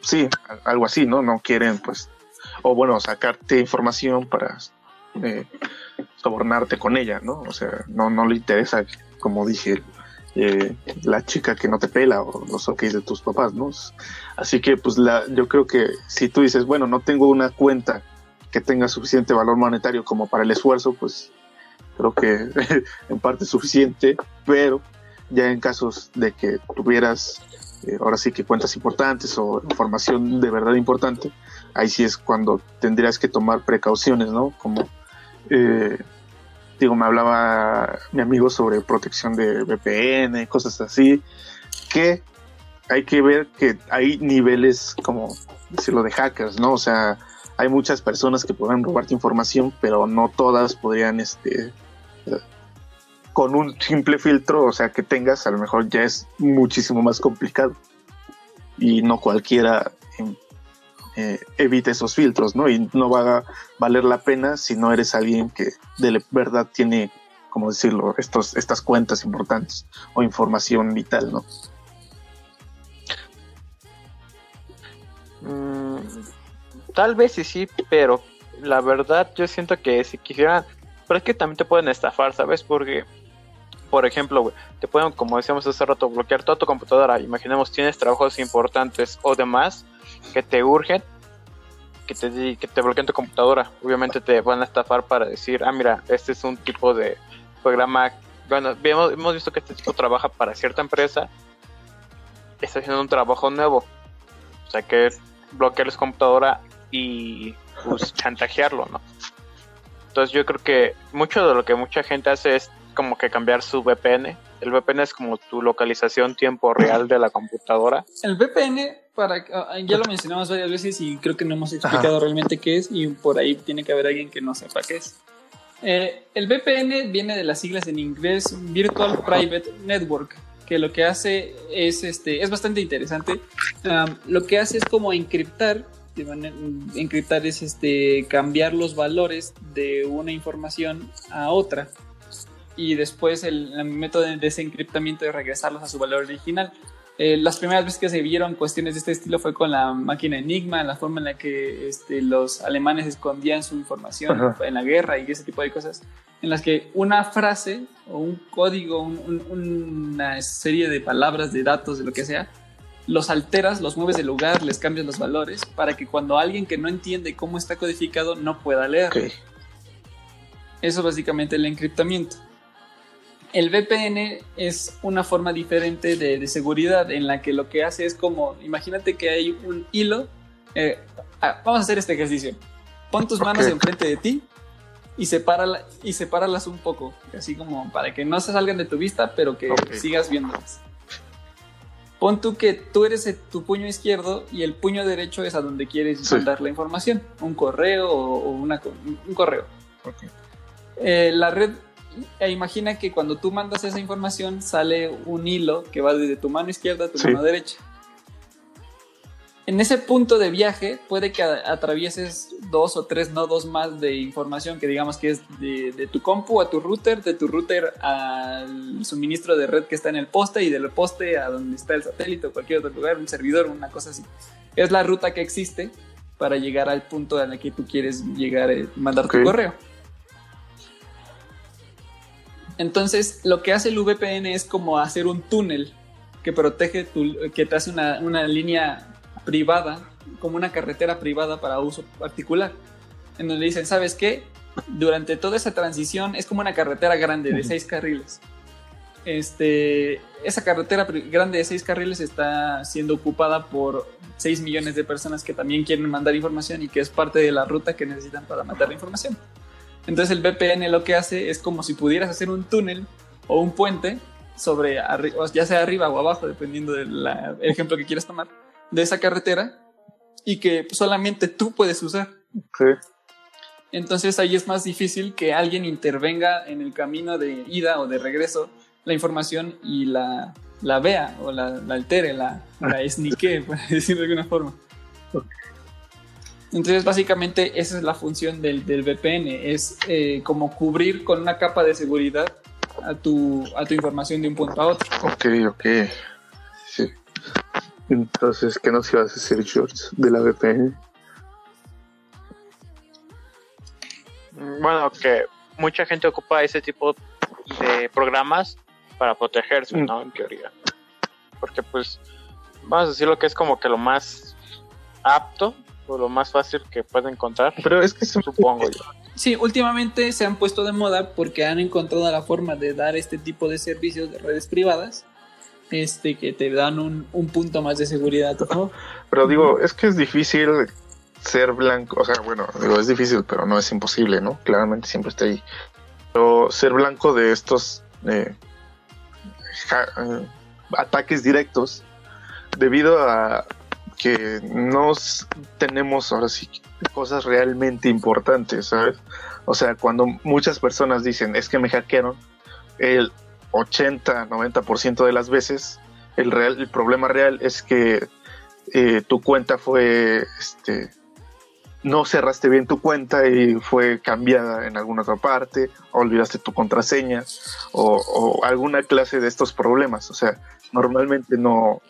sí, algo así, ¿no? No quieren pues, o bueno, sacarte información para eh, sobornarte con ella, ¿no? O sea, no, le interesa, como dije, eh, la chica que no te pela o los ok de tus papás, ¿no? Así que, pues, la, yo creo que si tú dices, bueno, no tengo una cuenta que tenga suficiente valor monetario como para el esfuerzo, pues creo que (laughs) en parte es suficiente, pero ya en casos de que tuvieras eh, ahora sí que cuentas importantes o información de verdad importante, ahí sí es cuando tendrías que tomar precauciones, ¿no? Como eh, digo, me hablaba mi amigo sobre protección de VPN, cosas así, que hay que ver que hay niveles, como decirlo, de hackers, ¿no? O sea, hay muchas personas que pueden robarte información, pero no todas podrían, este, con un simple filtro, o sea, que tengas, a lo mejor ya es muchísimo más complicado. Y no cualquiera eh, evite esos filtros, ¿no? Y no va a valer la pena si no eres alguien que de verdad tiene, como decirlo, estos, estas cuentas importantes o información vital, ¿no? Mm, tal vez sí, sí, pero la verdad yo siento que si quisieran, pero es que también te pueden estafar, ¿sabes? Porque, por ejemplo, te pueden, como decíamos hace rato, bloquear toda tu computadora. Imaginemos, tienes trabajos importantes o demás que te urgen, que te, que te bloqueen tu computadora. Obviamente te van a estafar para decir, ah, mira, este es un tipo de programa. Bueno, hemos, hemos visto que este tipo trabaja para cierta empresa, está haciendo un trabajo nuevo. O sea, que bloquear su computadora y pues (laughs) chantajearlo, ¿no? Entonces yo creo que mucho de lo que mucha gente hace es como que cambiar su VPN. El VPN es como tu localización tiempo real de la computadora. El VPN, para ah, ya lo mencionamos varias veces y creo que no hemos explicado realmente qué es y por ahí tiene que haber alguien que no sepa qué es. Eh, el VPN viene de las siglas en inglés Virtual Private Network, que lo que hace es, este, es bastante interesante. lo que hace es como encriptar encriptar es este cambiar los valores de una información a otra y después el, método de desencriptamiento de regresarlos a su valor original. Eh, las primeras veces que se vieron cuestiones de este estilo fue con la máquina Enigma, la forma en la que este, los alemanes escondían su información Ajá. en la guerra y ese tipo de cosas, en las que una frase o un código, un- un- una serie de palabras, de datos, de lo que sea, los alteras, los mueves de lugar, les cambias los valores para que cuando alguien que no entiende cómo está codificado no pueda leer. Ok. Eso básicamente el encriptamiento. El VPN es una forma diferente de, de seguridad en la que lo que hace es como, imagínate que hay un hilo. eh, ah, vamos a hacer este ejercicio. Pon tus manos Ok. enfrente de ti y, sepárala, y sepáralas un poco, así como para que no se salgan de tu vista, pero que sigas viéndolas. Pon tú que tú eres tu puño izquierdo y el puño derecho es a donde quieres Sí. mandar la información, un correo o, una, un correo. Eh, la red, e imagina que cuando tú mandas esa información sale un hilo que va desde tu mano izquierda a tu Sí. mano derecha. En ese punto de viaje puede que atravieses dos o tres nodos más de información que digamos que es de, de tu compu a tu router, de tu router al suministro de red que está en el poste y del poste a donde está el satélite o cualquier otro lugar, un servidor, una cosa así. Es la ruta que existe para llegar al punto el que tú quieres llegar, eh, mandar tu Ok. correo. Entonces, lo que hace el VPN es como hacer un túnel que protege tu, que te hace una, una línea privada, como una carretera privada para uso particular. En donde dicen, ¿sabes qué? Durante toda esa transición es como una carretera grande de seis carriles. Este, esa carretera grande de seis carriles está siendo ocupada por 6 millones de personas que también quieren mandar información y que es parte de la ruta que necesitan para mandar la información. Entonces el VPN lo que hace es como si pudieras hacer un túnel o un puente sobre, ya sea arriba o abajo, dependiendo del ejemplo que quieras tomar, de esa carretera y que solamente tú puedes usar. Ok. Entonces ahí es más difícil que alguien intervenga en el camino de ida o de regreso la información y la, la vea o la, la altere, la, la esnique, (laughs) por decirlo de alguna forma. Entonces básicamente esa es la función del, del VPN, es eh, como cubrir con una capa de seguridad a tu, a tu información de un punto a otro. Ok, ok. Sí. Entonces, ¿qué nos ibas a decir, George, de la VPN? Bueno, que mucha gente ocupa ese tipo de programas para protegerse. ¿no? En teoría. Porque pues, vamos a decir lo que es como que lo más apto lo más fácil que puede encontrar, Pero es que supongo yo. Sí, últimamente se han puesto de moda porque han encontrado la forma de dar este tipo de servicios de redes privadas este, que te dan un, un punto más de seguridad favor. Pero digo, es que es difícil ser blanco, o sea, bueno, digo, es difícil, pero no es imposible, ¿no? Claramente siempre está ahí. Pero ser blanco de estos eh, ja- eh, ataques directos, debido a que no tenemos ahora sí cosas realmente importantes, ¿sabes? O sea, cuando muchas personas dicen, es que me hackearon, el 80, 90% de las veces, el, real, el problema real es que eh, tu cuenta fue, este, no cerraste bien tu cuenta y fue cambiada en alguna otra parte, olvidaste tu contraseña, o alguna clase de estos problemas. O sea, normalmente no,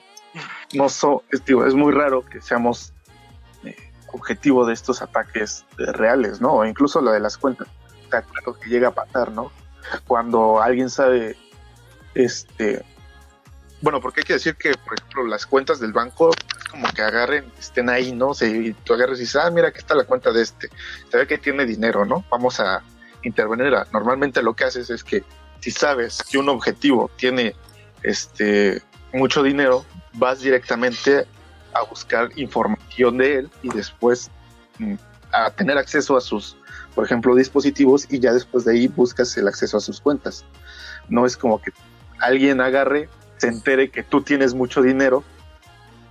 no so- es, muy raro que seamos eh, objetivo de estos ataques eh, reales, ¿no? O incluso la de las cuentas. Está claro que llega a pasar, ¿no? Cuando alguien sabe, este, bueno, porque hay que decir que, por ejemplo, las cuentas del banco es como que agarren, estén ahí, ¿no? Y tú agarres y dices, ah, mira, aquí está la cuenta de este. Se ve que tiene dinero, ¿no? Vamos a intervenir. Normalmente lo que haces es que si sabes que un objetivo tiene este mucho dinero, vas directamente a buscar información de él y después mm, a tener acceso a sus, por ejemplo, dispositivos y ya después de ahí buscas el acceso a sus cuentas. No es como que alguien agarre, se entere que tú tienes mucho dinero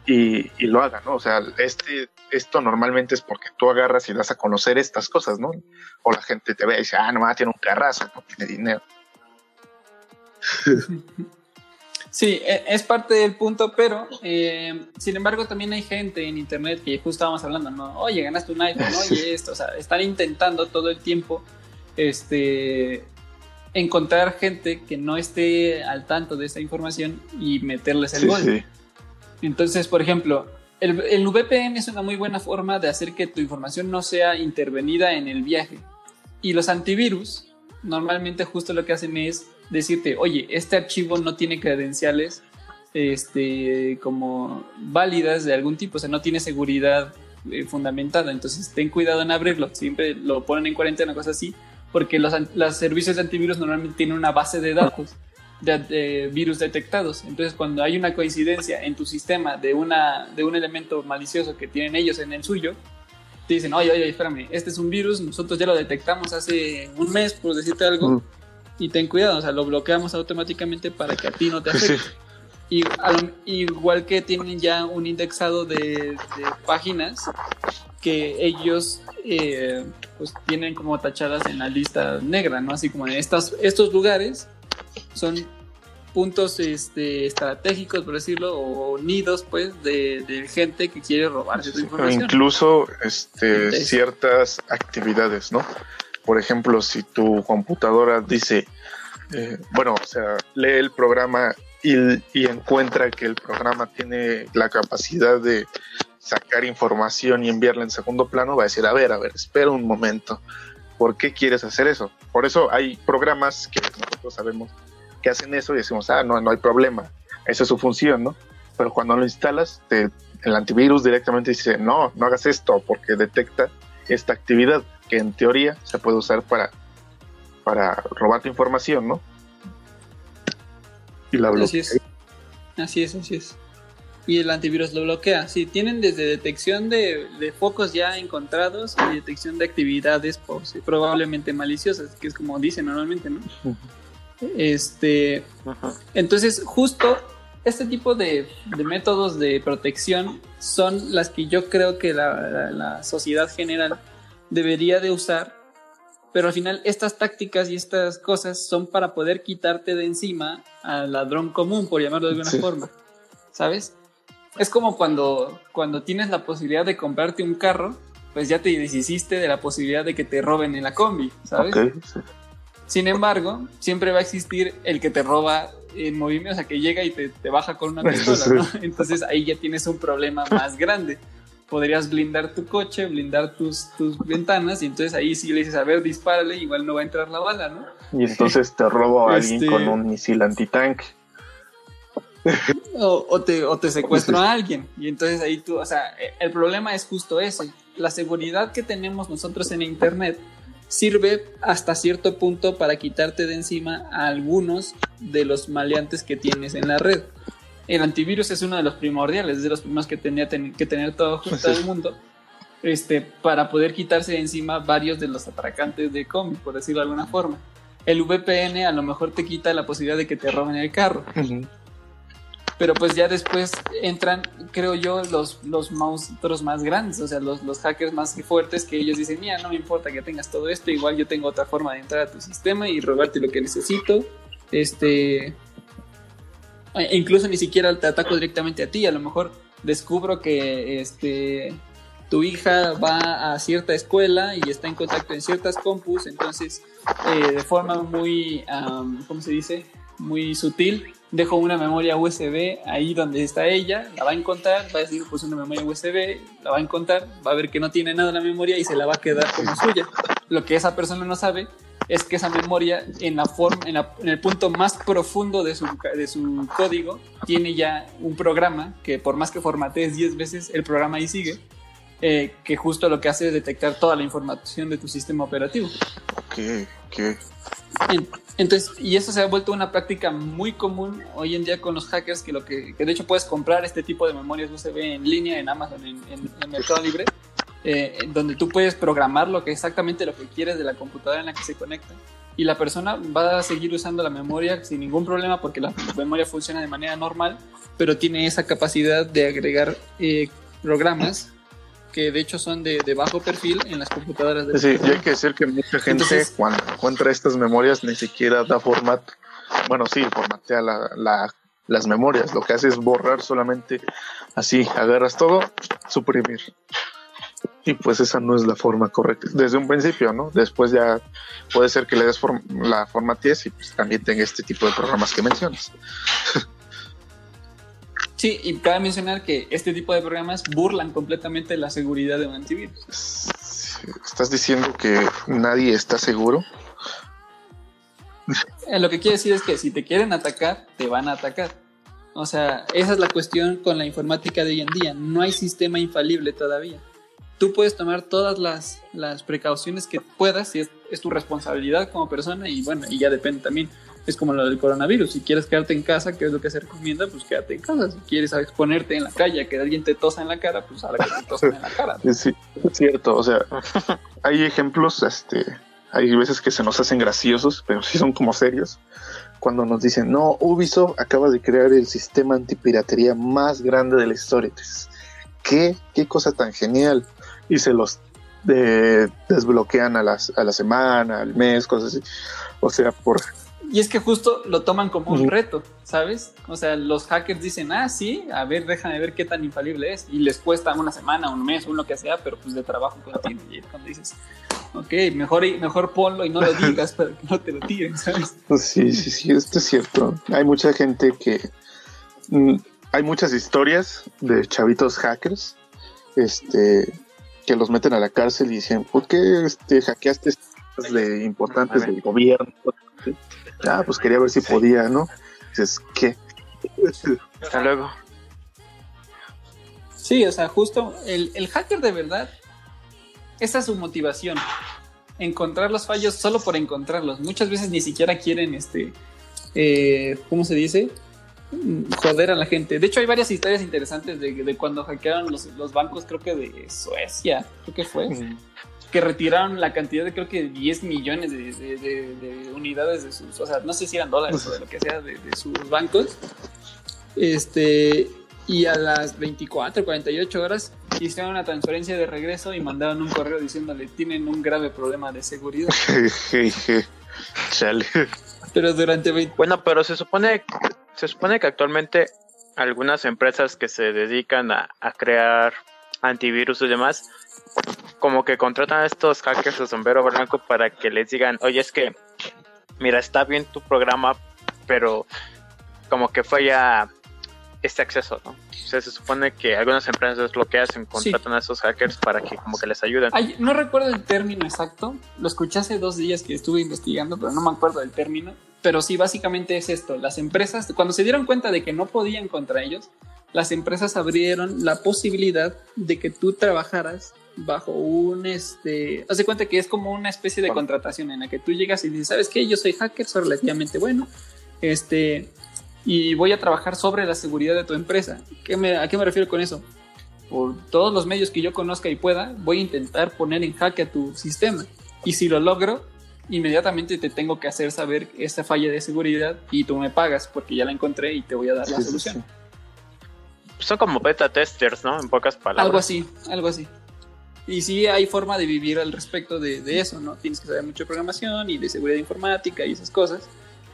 y, y lo haga, ¿no? O sea, este, esto normalmente es porque tú agarras y das a conocer estas cosas, ¿no? O la gente te ve y dice, ah, no, tiene un carrazo, no tiene dinero. (laughs) Sí, e- es parte del punto, pero eh, sin embargo también hay gente en internet que justo estábamos hablando, ¿no? Oye, ganaste un iPhone, oye, esto, o sea, están intentando todo el tiempo este, encontrar gente que no esté al tanto de esta información y meterles el Sí, gol. sí. Entonces, por ejemplo, el, el, VPN es una muy buena forma de hacer que tu información no sea intervenida en el viaje. Y los antivirus normalmente justo lo que hacen es decirte, oye, este archivo no tiene credenciales este, como válidas de algún tipo, o sea, no tiene seguridad eh, fundamentada, entonces ten cuidado en abrirlo, siempre lo ponen en cuarentena, cosas así, porque los, los servicios de antivirus normalmente tienen una base de datos de, virus detectados, entonces cuando hay una coincidencia en tu sistema de, una, de un elemento malicioso que tienen ellos en el suyo, te dicen, oye, oye, espérame, este es un virus, nosotros ya lo detectamos hace un mes, por decirte algo, y ten cuidado, o sea, lo bloqueamos automáticamente para que a ti no te (laughs) afecte. Y, igual que tienen ya un indexado de, páginas que ellos eh, pues tienen como tachadas en la lista negra, ¿no? Así como en estas, estos lugares son puntos este, estratégicos, por decirlo, o nidos, pues, de, gente que quiere robarse tu información. incluso este, ciertas actividades, ¿no? Por ejemplo, si tu computadora dice, eh, bueno, o sea, lee el programa y, y, encuentra que el programa tiene la capacidad de sacar información y enviarla en segundo plano, va a decir, a ver, a ver, espera un momento, ¿por qué quieres hacer eso? Por eso hay programas que nosotros sabemos que hacen eso y decimos, ah, no, no hay problema, esa es su función, ¿no? Pero cuando lo instalas, te, el antivirus directamente dice, no, no hagas esto porque detecta esta actividad que en teoría se puede usar para, para robar tu información, ¿no? Y la bloquea. Así es, así es, así es. Y el antivirus lo bloquea. Sí, tienen desde detección de, focos ya encontrados y detección de actividades probablemente maliciosas, que es como dicen normalmente, ¿no? Este, entonces, justo este tipo de, métodos de protección son las que yo creo que la, sociedad general debería de usar, pero al final estas tácticas y estas cosas son para poder quitarte de encima al ladrón común, por llamarlo de alguna forma, ¿sabes? Es como cuando, cuando tienes la posibilidad de comprarte un carro, pues ya te deshiciste de la posibilidad de que te roben en la combi, ¿sabes? Sin embargo, siempre va a existir el que te roba en movimiento, o sea, que llega y te, baja con una (laughs) pistola, ¿no? Entonces ahí ya tienes un problema más grande. Podrías blindar tu coche, blindar tus, tus ventanas, y entonces ahí sí le dices, a ver, dispárale, igual no va a entrar la bala, ¿no? Y entonces te robo a alguien este con un misil antitanque. O, te, o te secuestro a alguien. Y entonces ahí tú, o sea, el problema es justo ese. La seguridad que tenemos nosotros en Internet sirve hasta cierto punto para quitarte de encima a algunos de los maleantes que tienes en la red. El antivirus es uno de los primordiales, es de los primeros que tenía que tener todo, el mundo este, para poder quitarse de encima varios de los atracantes de cómic, por decirlo de alguna forma. El VPN a lo mejor te quita la posibilidad de que te roben el carro pero pues ya después entran, creo yo, los, los monstruos más grandes, o sea, los, los hackers más fuertes que ellos dicen, mira, no me importa que tengas todo esto, igual yo tengo otra forma de entrar a tu sistema y robarte lo que necesito. Este, e incluso ni siquiera te ataco directamente a ti, a lo mejor descubro que este tu hija va a cierta escuela y está en contacto en ciertas compus, entonces eh, de forma muy, ¿cómo se dice? Muy sutil, dejo una memoria USB ahí donde está ella, la va a encontrar, va a decir pues una memoria USB, la va a encontrar, va a ver que no tiene nada en la memoria y se la va a quedar como suya. Lo que esa persona no sabe es que esa memoria en, la forma, en, el punto más profundo de su, de su código tiene ya un programa que por más que formatees 10 veces, el programa ahí sigue. Eh, que justo lo que hace es detectar toda la información de tu sistema operativo. ¿Qué? ¿Qué? Entonces, y eso se ha vuelto una práctica muy común hoy en día con los hackers, que lo que, de hecho puedes comprar este tipo de memorias USB en línea en Amazon, en, en, Mercado Libre, eh, donde tú puedes programar lo que exactamente lo que quieres de la computadora en la que se conecta. Y la persona va a seguir usando la memoria sin ningún problema porque la memoria funciona de manera normal, pero tiene esa capacidad de agregar eh, programas que de hecho son de, bajo perfil en las computadoras. De sí, y hay que decir que mucha gente cuando encuentra estas memorias ni siquiera da formato. Bueno, sí, formatea la, las memorias. Lo que hace es borrar solamente así, agarras todo, suprimir. Y pues esa no es la forma correcta. Desde un principio, ¿no? Después ya puede ser que le des la forma y pues también tenga este tipo de programas que mencionas. (laughs) Sí, y cabe mencionar que este tipo de programas burlan completamente la seguridad de un antivirus. ¿Estás diciendo que nadie está seguro? Eh, Lo que quiere decir es que si te quieren atacar, te van a atacar. O sea, esa es la cuestión con la informática de hoy en día. No hay sistema infalible todavía. Tú puedes tomar todas las, las precauciones que puedas y es, tu responsabilidad como persona y bueno, y ya depende también. Es como lo del coronavirus. Si quieres quedarte en casa, ¿qué es lo que se recomienda? Pues quédate en casa. Si quieres exponerte en la calle, que alguien te tosa en la cara, pues ahora que te tosan en la cara. (laughs) Sí, es cierto. O sea, (laughs) hay ejemplos, este, hay veces que se nos hacen graciosos, pero sí son como serios. Cuando nos dicen, no, Ubisoft acaba de crear el sistema antipiratería más grande de la historia. ¿qué? ¿Qué cosa tan genial? Y se los eh, desbloquean a, las, a la semana, al mes, cosas así. O sea, por Y es que justo lo toman como un reto, ¿sabes? O sea, los hackers dicen, ah, sí, a ver, déjame ver qué tan infalible es. Y les cuesta una semana, un mes, un lo que sea, pero pues de trabajo continuo. Y cuando dices, ok, mejor, mejor ponlo y no lo (laughs) digas para que no te lo tiren, ¿sabes? Pues Sí, sí, sí, esto es cierto. Hay mucha gente que... mm, hay muchas historias de chavitos hackers este, que los meten a la cárcel y dicen, ¿por qué este, hackeaste cosas de importantes del gobierno? Ah, pues quería ver si podía, ¿no? Dices, ¿qué? Hasta luego. Sí, o sea, justo el, el hacker de verdad, esa es su motivación. Encontrar los fallos solo por encontrarlos. Muchas veces ni siquiera quieren, este, eh, ¿cómo se dice? Joder a la gente. De hecho, hay varias historias interesantes de, de cuando hackearon los, los bancos, creo que de Suecia, creo que fue, que retiraron la cantidad de creo que 10 millones de, de- de- de unidades de sus, o sea, no sé si eran dólares o de lo que sea de, de sus bancos. Este, y a las 24, 48 horas hicieron una transferencia de regreso y mandaron un correo diciéndole tienen un grave problema de seguridad. (laughs) Chale. Pero durante 20... Bueno, pero se supone, se supone que actualmente algunas empresas que se dedican a, a crear antivirus y demás, como que contratan a estos hackers de sombrero blanco para que les digan, oye, es que, mira, está bien tu programa, pero como que falla este acceso, ¿no? O sea, se supone que algunas empresas lo que hacen, contratan a esos hackers para que como que les ayuden. Ay, no recuerdo el término exacto, lo escuché hace dos días que estuve investigando, pero no me acuerdo del término. Pero sí, básicamente es esto. Las empresas, cuando se dieron cuenta de que no podían contra ellos, las empresas abrieron la posibilidad de que tú trabajaras bajo un, este, haz de cuenta que es como una especie de contratación en la que tú llegas y dices, ¿sabes qué? Yo soy hacker, soy relativamente bueno, este, y voy a trabajar sobre la seguridad de tu empresa. ¿Qué me, ¿A qué me refiero con eso? Por todos los medios que yo conozca y pueda, voy a intentar poner en jaque a tu sistema. Y si lo logro, inmediatamente te tengo que hacer saber esa falla de seguridad y tú me pagas porque ya la encontré y te voy a dar la sí, solución. sí. Son como beta testers, ¿no? En pocas palabras. Algo así, algo así. Y sí hay forma de vivir al respecto de, de eso, ¿no? Tienes que saber mucho de programación y de seguridad informática y esas cosas.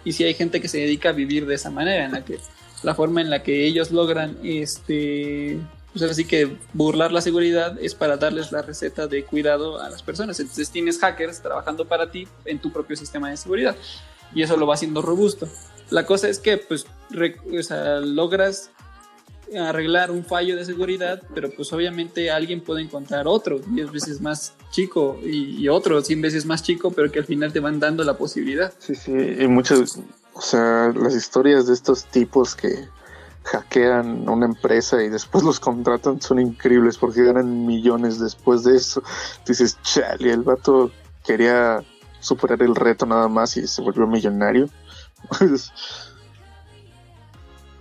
Y sí hay gente que se dedica a vivir de esa manera, en la que la forma en la que ellos logran, este, pues así que burlar la seguridad es para darles la receta de cuidado a las personas. Entonces tienes hackers trabajando para ti en tu propio sistema de seguridad y eso lo va haciendo robusto. La cosa es que, pues, o sea, logras arreglar un fallo de seguridad, pero pues obviamente alguien puede encontrar otro 10 veces más chico y, y otro 100 veces más chico, pero que al final te van dando la posibilidad. Sí, sí, y muchas, o sea, las historias de estos tipos que hackean una empresa y después los contratan son increíbles porque ganan millones después de eso. Dices, chale, el vato quería superar el reto nada más y se volvió millonario. (laughs)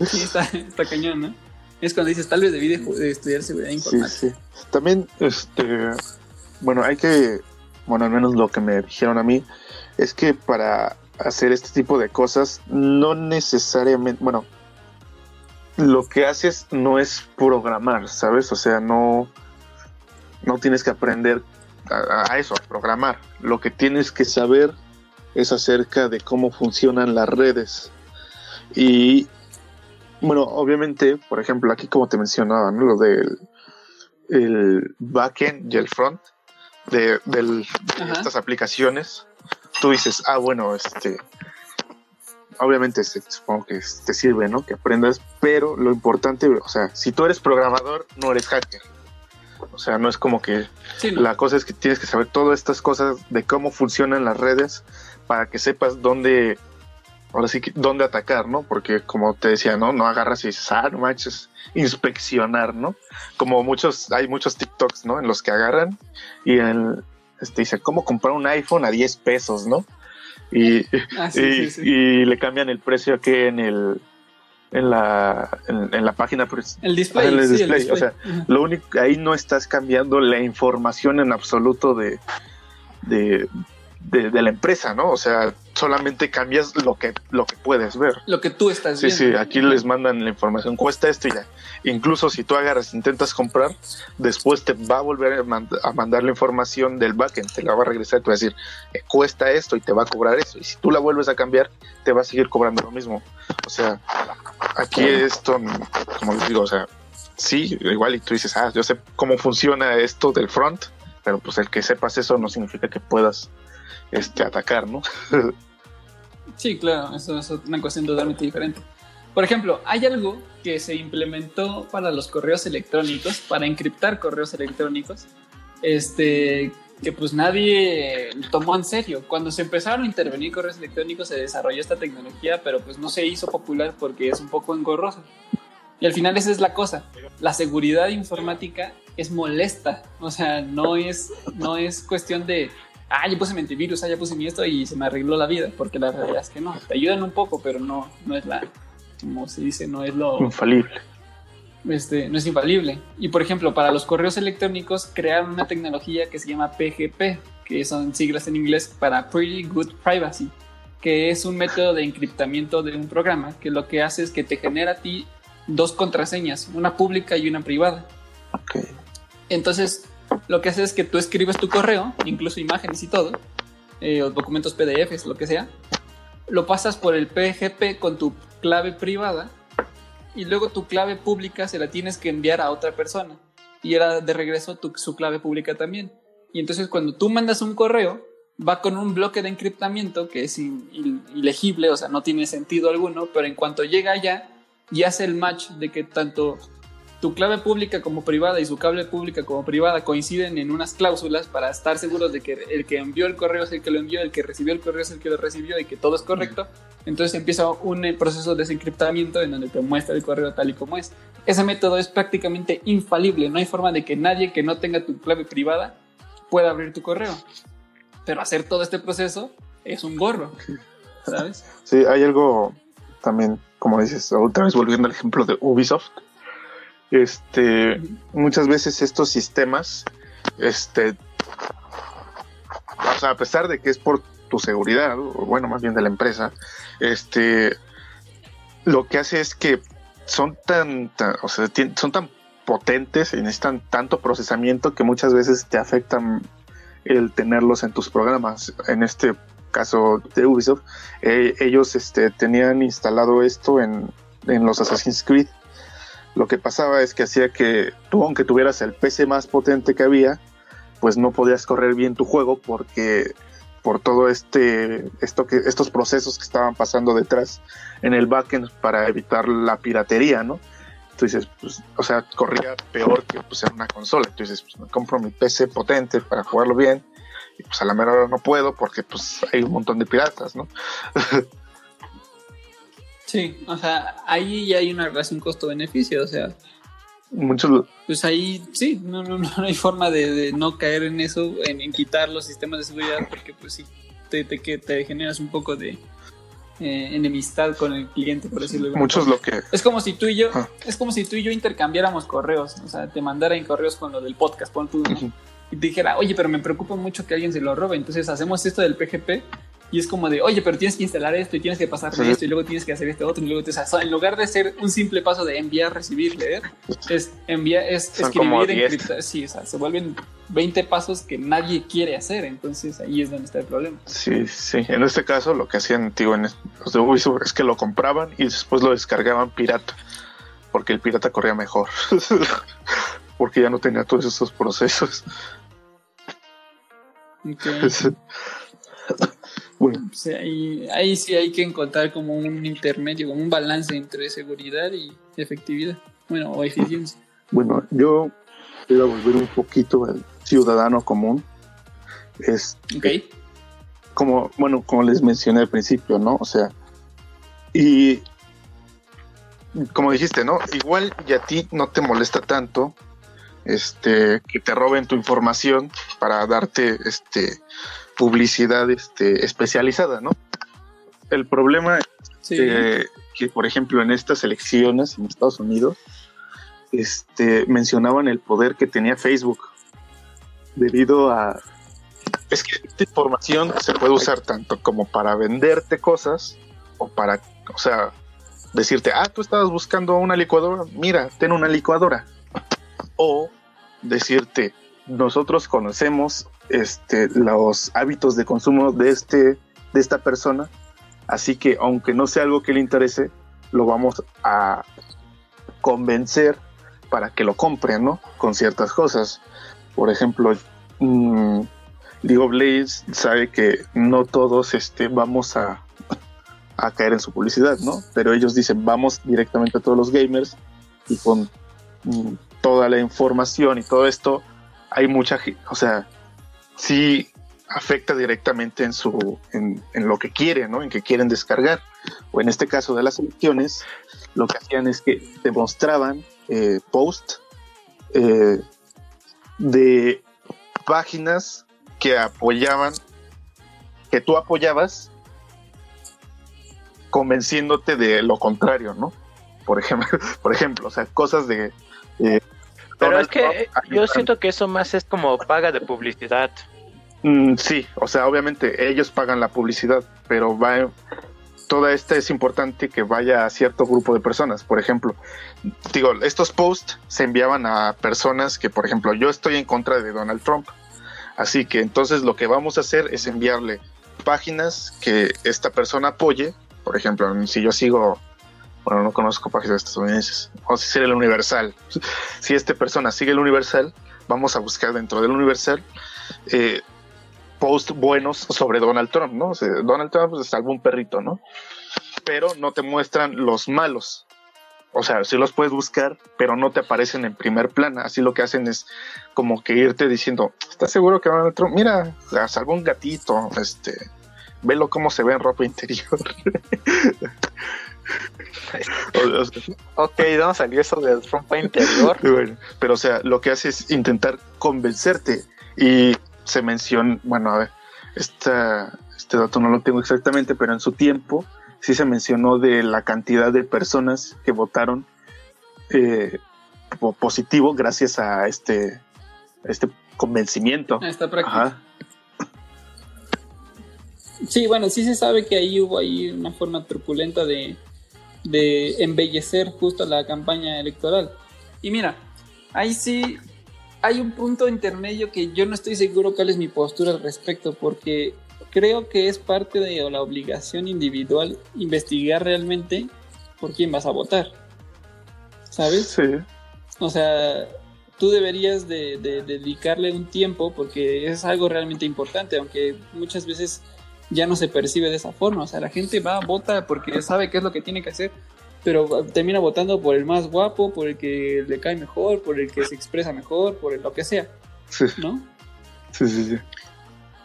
Sí, está, está cañón, ¿no? Es cuando dices, tal vez debí de, estudiar seguridad Sí, informática. sí. También, este, bueno, hay que, bueno, al menos lo que me dijeron a mí, es que para hacer este tipo de cosas, no necesariamente, bueno, lo que haces no es programar, ¿sabes? O sea, no, no tienes que aprender a, a eso, a programar. Lo que tienes que saber es acerca de cómo funcionan las redes. Y bueno, obviamente, por ejemplo, aquí como te mencionaba, ¿no? Lo del el backend y el front de, del- de estas aplicaciones. Tú dices, ah, bueno, este obviamente supongo que te sirve, ¿no? Que aprendas, pero lo importante, o sea, si tú eres programador, no eres hacker. O sea, no es como que Sí, no. la cosa es que tienes que saber todas estas cosas de cómo funcionan las redes para que sepas dónde, ahora sí dónde atacar, ¿no? Porque como te decía, ¿no? No agarras y dices, ah, no manches, inspeccionar, ¿no? Como muchos, hay muchos TikToks, ¿no? En los que agarran y en, este, dice, ¿cómo comprar un iPhone a 10 pesos, ¿no? Y, Ah, sí, y, sí, sí. y le cambian el precio que en el en la en, en la página pues, El display, Ah, el sí, el display, display. o sea, lo único ahí no estás cambiando la información en absoluto de de, de, de la empresa, ¿no? O sea, solamente cambias lo que lo que puedes ver. lo que tú estás Sí, viendo. sí, aquí les mandan la información, cuesta esto y ya. Incluso si tú agarras, intentas comprar, después te va a volver a, mand- a mandar la información del backend, te la va a regresar, te va a decir, eh, cuesta esto y te va a cobrar eso. Y si tú la vuelves a cambiar, te va a seguir cobrando lo mismo. O sea, aquí esto, como les digo, o sea, sí, igual y tú dices, ah, yo sé cómo funciona esto del front, pero pues el que sepas eso no significa que puedas este, atacar, ¿no? (laughs) Sí, claro, eso es una cuestión totalmente diferente. Por ejemplo, hay algo que se implementó para los correos electrónicos, para encriptar correos electrónicos, este, que pues nadie tomó en serio. Cuando se empezaron a intervenir correos electrónicos se desarrolló esta tecnología, pero pues no se hizo popular porque es un poco engorrosa. Y al final esa es la cosa. La seguridad informática es molesta. O sea, no es, no es cuestión de, ah, ya puse mi antivirus, ah, ya puse mi esto y se me arregló la vida. Porque la realidad es que no. Te ayudan un poco, pero no, no es la, como se dice, no es lo, Infalible. este, no es infalible. Y por ejemplo, para los correos electrónicos crearon una tecnología que se llama PGP, que son siglas en inglés para Pretty Good Privacy, que es un método de encriptamiento de un programa que lo que hace es que te genera a ti dos contraseñas, una pública y una privada. Ok. Entonces, lo que hace es que tú escribes tu correo, incluso imágenes y todo, eh, o documentos PDFs, lo que sea, lo pasas por el PGP con tu clave privada y luego tu clave pública se la tienes que enviar a otra persona y era de regreso tu, su clave pública también. Y entonces cuando tú mandas un correo, va con un bloque de encriptamiento que es ilegible, o sea, no tiene sentido alguno, pero en cuanto llega allá, ya hace el match de que tanto tu clave pública como privada y su clave pública como privada coinciden en unas cláusulas para estar seguros de que el que envió el correo es el que lo envió, el que recibió el correo es el que lo recibió y que todo es correcto. Entonces empieza un eh, proceso de desencriptamiento en donde te muestra el correo tal y como es. Ese método es prácticamente infalible, no hay forma de que nadie que no tenga tu clave privada pueda abrir tu correo. Pero hacer todo este proceso es un gorro, ¿sabes? Sí, hay algo también, como dices, otra vez volviendo al ejemplo de Ubisoft. Este, muchas veces estos sistemas, este, a pesar de que es por tu seguridad, o bueno, más bien de la empresa, este, lo que hace es que son tan, son tan potentes y necesitan tanto procesamiento que muchas veces te afectan el tenerlos en tus programas. En este caso de Ubisoft, eh, ellos este, tenían instalado esto en los Assassin's Creed. Lo que pasaba es que hacía que tú, aunque tuvieras el PC más potente que había, pues no podías correr bien tu juego porque por todo este esto que estos procesos que estaban pasando detrás en el backend para evitar la piratería, ¿no? Entonces, pues, o sea, corría peor que pues, en una consola. Entonces, pues, me compro mi PC potente para jugarlo bien. Y pues a la mera hora no puedo porque pues hay un montón de piratas, ¿no? (laughs) Sí, o sea, ahí ya hay una relación costo-beneficio, o sea, Muchos pues ahí sí, no, no, no hay forma de, de no caer en eso, en, en quitar los sistemas de seguridad, porque pues sí, te, te, que te generas un poco de eh, enemistad con el cliente, por decirlo muchos lo que Es como si tú y yo, Ah. es como si tú y yo intercambiáramos correos, o sea, te mandara en correos con lo del podcast, pon tú, y te dijera, oye, pero me preocupa mucho que alguien se lo robe, entonces hacemos esto del PGP y es como de, oye, pero tienes que instalar esto y tienes que pasarle Sí. esto y luego tienes que hacer este otro y luego te, o sea, en lugar de ser un simple paso de enviar, recibir, leer, es enviar, es Son escribir, 10. encriptar, sí, o sea, se vuelven 20 pasos que nadie quiere hacer, entonces ahí es donde está el problema. Sí, sí. En este caso, lo que hacían, digo, en los de Ubisoft es que lo compraban y después lo descargaban pirata. Porque el pirata corría mejor. (laughs) porque ya no tenía todos esos procesos. (laughs) Bueno, ahí, ahí sí hay que encontrar como un intermedio, como un balance entre seguridad y efectividad. Bueno, o eficiencia. bueno, yo quiero volver un poquito al ciudadano común. Es Ok. como, bueno, como les mencioné al principio, ¿no? O sea, y como dijiste, ¿no? Igual y a ti no te molesta tanto este que te roben tu información para darte este publicidad este especializada, ¿no? El problema Sí. eh, que por ejemplo en estas elecciones en Estados Unidos este mencionaban el poder que tenía Facebook debido a es que esta información se puede usar tanto como para venderte cosas o para o sea decirte ah tú estabas buscando una licuadora mira ten una licuadora o decirte nosotros conocemos este los hábitos de consumo de este de esta persona Así que aunque no sea algo que le interese, lo vamos a convencer para que lo compre, ¿no? Con ciertas cosas. Por ejemplo, mm, League sabe que no todos este, vamos a, caer en su publicidad, ¿no? Pero ellos dicen, vamos directamente a todos los gamers y con mm, toda la información y todo esto, hay mucha, ge- o sea, sí afecta directamente en su en, lo que quieren, ¿no? En que quieren descargar. O en este caso de las elecciones, lo que hacían es que te mostraban eh, post eh, de páginas que apoyaban, que tú apoyabas, convenciéndote de lo contrario, ¿no? Por ejemplo, (laughs) por ejemplo, o sea, cosas de eh, Pero es que eh, yo siento que eso más es como paga de publicidad. Mm, sí, o sea, obviamente ellos pagan la publicidad, pero va toda esta es importante que vaya a cierto grupo de personas. Por ejemplo, digo, estos posts se enviaban a personas que, por ejemplo, yo estoy en contra de Donald Trump. Así que entonces lo que vamos a hacer es enviarle páginas que esta persona apoye. Por ejemplo, si yo sigo, bueno, no conozco páginas estadounidenses, o si sigue el Universal. Si esta persona sigue el Universal, vamos a buscar dentro del Universal eh, post buenos sobre Donald Trump, ¿no? Donald Trump se salvó un perrito, ¿no? Pero no te muestran los malos. O sea, sí los puedes buscar, pero no te aparecen en primer plano. Así lo que hacen es como que irte diciendo, ¿estás seguro que Donald Trump? Mira, salvó un gatito, este, velo cómo se ve en ropa interior. (laughs) (laughs) Ok, no salió eso de trompa interior. (laughs) Bueno, pero o sea, lo que hace es intentar convencerte y se menciona, bueno, a ver, esta, este dato no lo tengo exactamente, pero en su tiempo sí se mencionó de la cantidad de personas que votaron eh, po- positivo gracias a este, este convencimiento. Está práctica. Ajá. Sí, bueno, sí se sabe que ahí hubo ahí una forma truculenta de, de embellecer justo la campaña electoral. Y mira, ahí sí hay un punto intermedio que yo no estoy seguro cuál es mi postura al respecto, porque creo que es parte de la obligación individual investigar realmente por quién vas a votar. ¿Sabes? Sí. O sea, tú deberías de, de dedicarle un tiempo porque es algo realmente importante, aunque muchas veces ya no se percibe de esa forma. O sea, la gente va, vota porque sabe qué es lo que tiene que hacer, pero termina votando por el más guapo, por el que le cae mejor, por el que se expresa mejor, por el- lo que sea, Sí, ¿no? sí, sí, sí.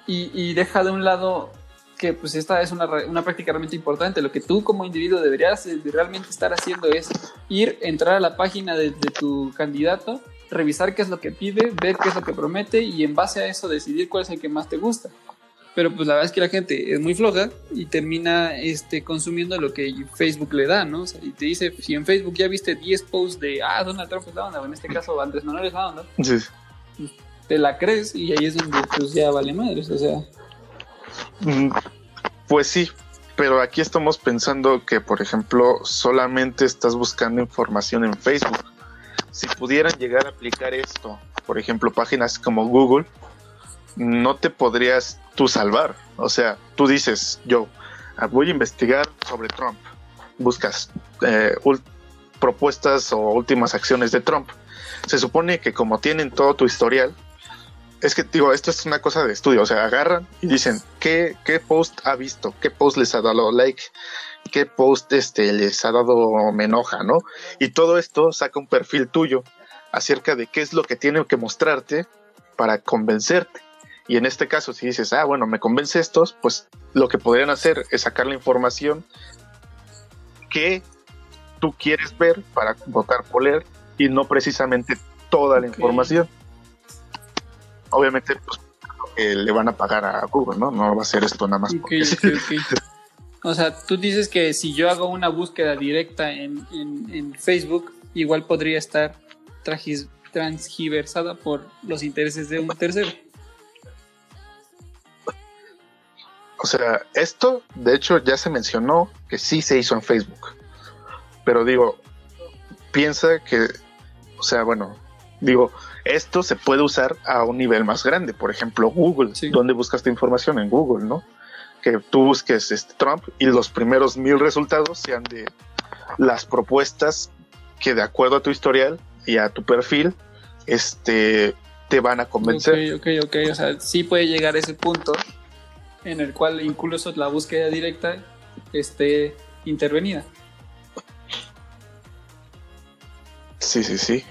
y, y deja de un lado que pues esta es una, una práctica realmente importante. Lo que tú como individuo deberías de realmente estar haciendo es ir, entrar a la página de, de tu candidato, revisar qué es lo que pide, ver qué es lo que promete y en base a eso decidir cuál es el que más te gusta. Pero pues la verdad es que la gente es muy floja y termina este, consumiendo lo que Facebook le da, ¿no? O sea, y te dice, si en Facebook ya viste 10 posts de, ah, Donald Trump es la onda, o en este caso Andrés Manuel es la onda, Sí. te la crees y ahí es donde pues ya vale madres, o sea... Mm, Pues sí, pero aquí estamos pensando que, por ejemplo, solamente estás buscando información en Facebook. Si pudieran llegar a aplicar esto, por ejemplo, páginas como Google, no te podrías tú salvar. O sea, tú dices, yo ah, voy a investigar sobre Trump. Buscas eh, propuestas o últimas acciones de Trump. Se supone que como tienen todo tu historial, es que digo, esto es una cosa de estudio, o sea, agarran y dicen, ¿qué, qué post ha visto? ¿Qué post les ha dado like? ¿Qué post este, les ha dado me enoja, no? Y todo esto saca un perfil tuyo acerca de qué es lo que tiene que mostrarte para convencerte. Y en este caso, si dices, ah, bueno, me convence estos, pues lo que podrían hacer es sacar la información que tú quieres ver para votar por él y no precisamente toda la información. Obviamente, pues le van a pagar a Google, ¿no? No va a ser esto nada más. o sea, tú dices que si yo hago una búsqueda directa en, en Facebook, igual podría estar transgiversada por los intereses de un tercero. O sea, esto de hecho ya se mencionó que sí se hizo en Facebook. Pero digo, piensa que, o sea, bueno, digo, esto se puede usar a un nivel más grande. Por ejemplo, Google. ¿Dónde buscas tu información? En Google, ¿no? Que tú busques este Trump y los primeros mil resultados sean de las propuestas que de acuerdo a tu historial y a tu perfil, este, te van a convencer. Ok, ok, ok. O sea, sí puede llegar a ese punto en el cual incluso la búsqueda directa esté intervenida. Sí, sí, sí.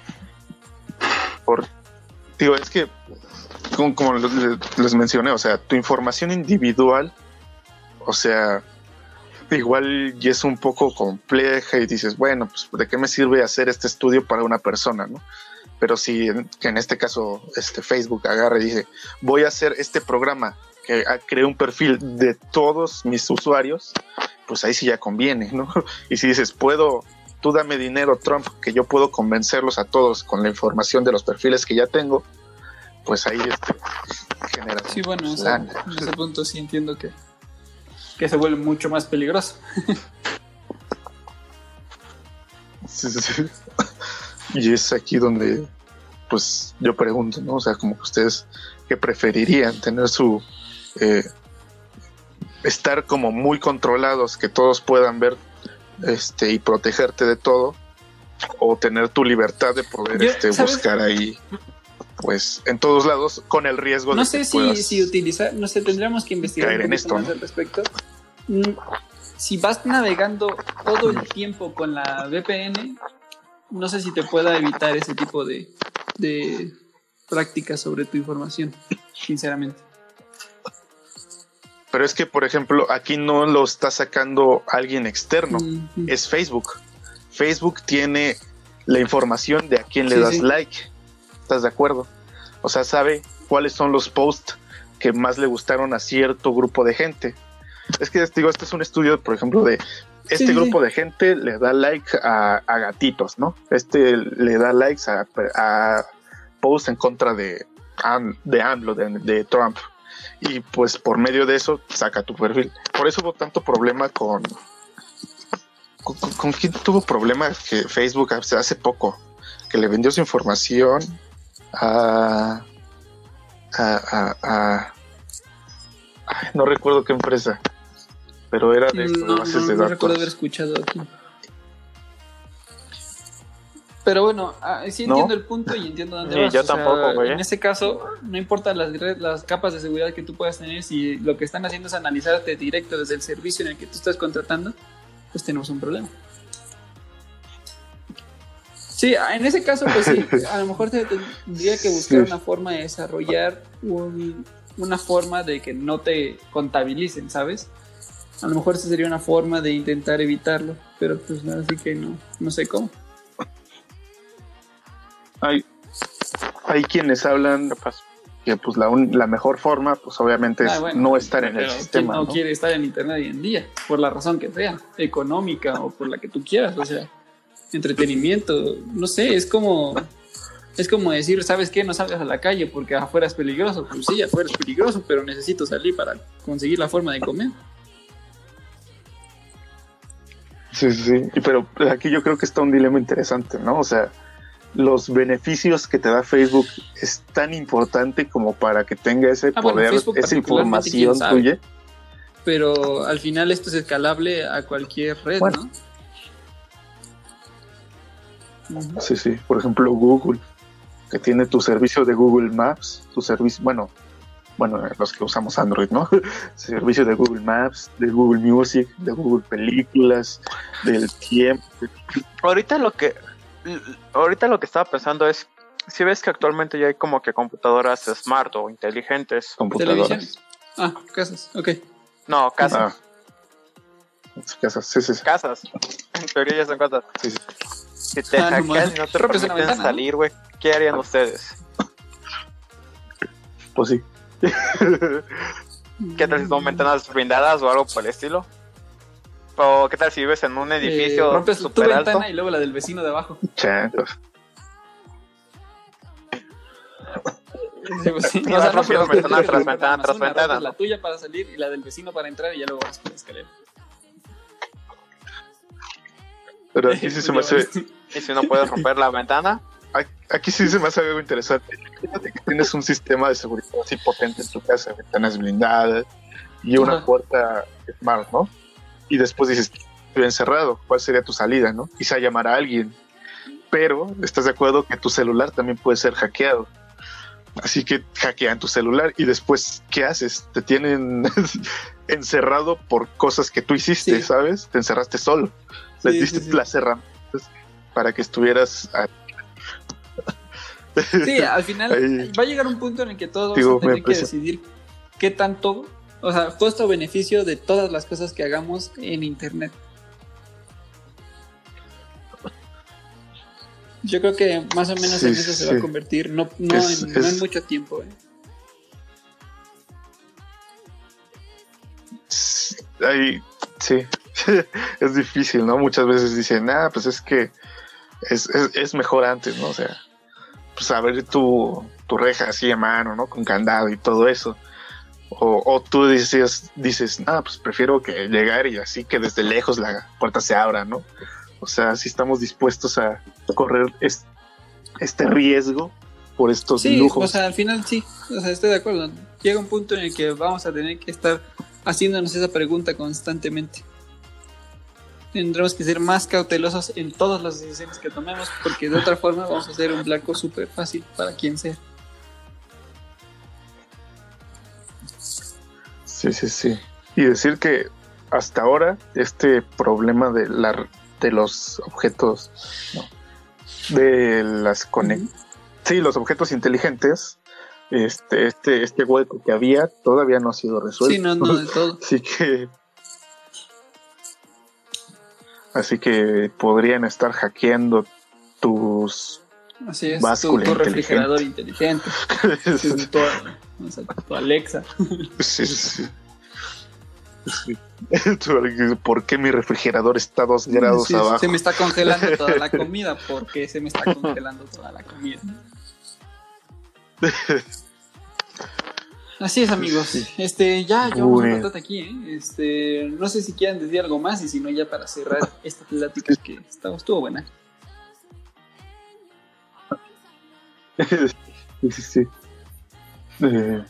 Por, digo, es que, como, les mencioné, o sea, tu información individual, o sea, igual y es un poco compleja y dices, bueno, pues ¿de qué me sirve hacer este estudio para una persona, no? Pero si que en este caso este Facebook agarra y dice, voy a hacer este programa que cree un perfil de todos mis usuarios, pues ahí sí ya conviene, ¿no? (laughs) Y si dices, puedo, tú dame dinero, Trump, que yo puedo convencerlos a todos con la información de los perfiles que ya tengo, pues ahí este, genera. Sí, bueno, en ese punto sí entiendo que, que se vuelve mucho más peligroso. (laughs) sí, sí, sí. Y es aquí donde, pues, yo pregunto, ¿no? O sea, como que ustedes, ¿qué preferirían? ¿Tener su eh, estar como muy controlados, que todos puedan ver este y protegerte de todo, o tener tu libertad de poder este, buscar ahí pues en todos lados con el riesgo no sé si, si utilizar no sé tendríamos que investigar en esto, más al respecto. Mm, si vas navegando todo el tiempo con la VPN no sé si te pueda evitar ese tipo de, de prácticas sobre tu información sinceramente pero es que, por ejemplo, aquí no lo está sacando alguien externo, es Facebook. Facebook tiene la información de a quién le das like. ¿Estás de acuerdo? O sea, sabe cuáles son los posts que más le gustaron a cierto grupo de gente. Es que digo, este es un estudio, por ejemplo, de este grupo de gente le da like a, gatitos, ¿no? Este le da likes a, posts en contra de, de AMLO, de Trump y pues por medio de eso saca tu perfil. Por eso hubo tanto problema con... ¿Con, quién tuvo problema que Facebook hace poco? Que le vendió su información a... a, a, no recuerdo qué empresa, pero era de, no, bases de datos. Recuerdo haber escuchado aquí. Pero bueno, ah, sí entiendo el punto y entiendo dónde vas. Yo tampoco, En ese caso, no importa las, las capas de seguridad que tú puedas tener, si lo que están haciendo es analizarte directo desde el servicio en el que tú estás contratando, pues tenemos un problema. Sí, ah, en ese caso, pues sí, (laughs) a lo mejor tendría que buscar una forma de desarrollar una forma de que no te contabilicen, ¿sabes? A lo mejor esa sería una forma de intentar evitarlo, pero pues nada, así que no, no sé cómo hay, hay quienes hablan que pues la, la mejor forma, pues obviamente es ah, no estar en el sistema. No, quiere estar en internet hoy en día, por la razón que sea, económica o por la que tú quieras, o sea, entretenimiento, no sé, es como es como decir, ¿sabes qué? No salgas a la calle porque afuera es peligroso. Pues sí, afuera es peligroso, pero necesito salir para conseguir la forma de comer. Sí, sí, sí. Pero aquí yo creo que está un dilema interesante, ¿no? O sea, los beneficios que te da Facebook es tan importante como para que tenga ese ah, poder, esa información tuya. Pero al final esto es escalable a cualquier red, ¿no? Sí, sí. Por ejemplo, Google. que tiene tu servicio de Google Maps, tu servicio, bueno, bueno, los que usamos Android, ¿no? (laughs) servicio de Google Maps, de Google Music, de Google Películas, del tiempo. Ahorita lo que ahorita lo que estaba pensando es si ves que actualmente ya hay como que computadoras smart o inteligentes. Computadoras. Televisión. Ah, casas, ok. No, casas. Ah. Casas, sí, sí, sí. Casas. En teoría ya son casas. sí, sí. Si te Ah, hackean y no te permiten salir, güey, ¿qué harían ustedes? Pues sí. ¿Qué tal si son ventanas blindadas o algo por el estilo? O qué tal si vives en un Eh, edificio rompes tu super alto? ventana y luego la del vecino de abajo. Chancos. Sí, pues sí. Y vas (laughs) no, pero ventana tras ventana tras ventana, ¿no? La tuya para salir y la del vecino para entrar y ya luego vas por la escalera. Pero (laughs) aquí sí se me hace, Y si no puedes romper la ventana, aquí sí se me hace algo interesante. Fíjate que tienes un sistema de seguridad así potente en tu casa, ventanas blindadas y una Ajá. puerta smart, ¿no? Y después dices, estoy encerrado, ¿cuál sería tu salida, no? Quizá llamar a alguien. Pero, ¿estás de acuerdo que tu celular también puede ser hackeado? Así que hackean tu celular y después, ¿qué haces? Te tienen (laughs) encerrado por cosas que tú hiciste, Sí. ¿sabes? Te encerraste solo. Les Sí, diste sí, las herramientas para que estuvieras a- Sí, al final (laughs) Ahí. va a llegar un punto en el que todos Digo, vamos a tener me que decidir qué tanto, o sea, costo beneficio de todas las cosas que hagamos en internet. Yo creo que más o menos Sí, en eso se va a convertir, no, no, Es- en, no es- en mucho tiempo. ¿eh? Ahí, sí, (laughs) es difícil, ¿no? Muchas veces dicen, ah, pues es que es, es, es mejor antes, ¿no? O sea, pues abrir tu, tu reja así a mano, ¿no? Con candado y todo eso. O, o tú dices, dices, ah, pues prefiero que llegar y así que desde lejos la puerta se abra, ¿no? O sea, si estamos dispuestos a correr es- este riesgo por estos Sí, lujos. o sea, al final sí, o sea, estoy de acuerdo. Llega un punto en el que vamos a tener que estar haciéndonos esa pregunta constantemente. Tendremos que ser más cautelosos en todas las decisiones que tomemos, porque de otra forma vamos a ser un blanco súper fácil para quien sea. Sí, sí, sí. Y decir que hasta ahora este problema de la de los objetos no, de las conex sí, los objetos inteligentes, este, este, este hueco que había todavía no ha sido resuelto. Sí, no, no, de todo. (laughs) Así que así que podrían estar hackeando tus Así es, tu, tu refrigerador inteligente, (laughs) o sea, tu Alexa. Sí, sí. (laughs) ¿Por qué mi refrigerador está dos grados Sí, abajo? se me está congelando (laughs) toda la comida, porque se me está congelando toda la comida. Así es, amigos. Sí. Este, ya llevamos un rato aquí, ¿eh? Este, no sé si quieran decir algo más y si no, ya para cerrar (laughs) esta plática que estaba, estuvo buena. sí, sí, sí. Eh,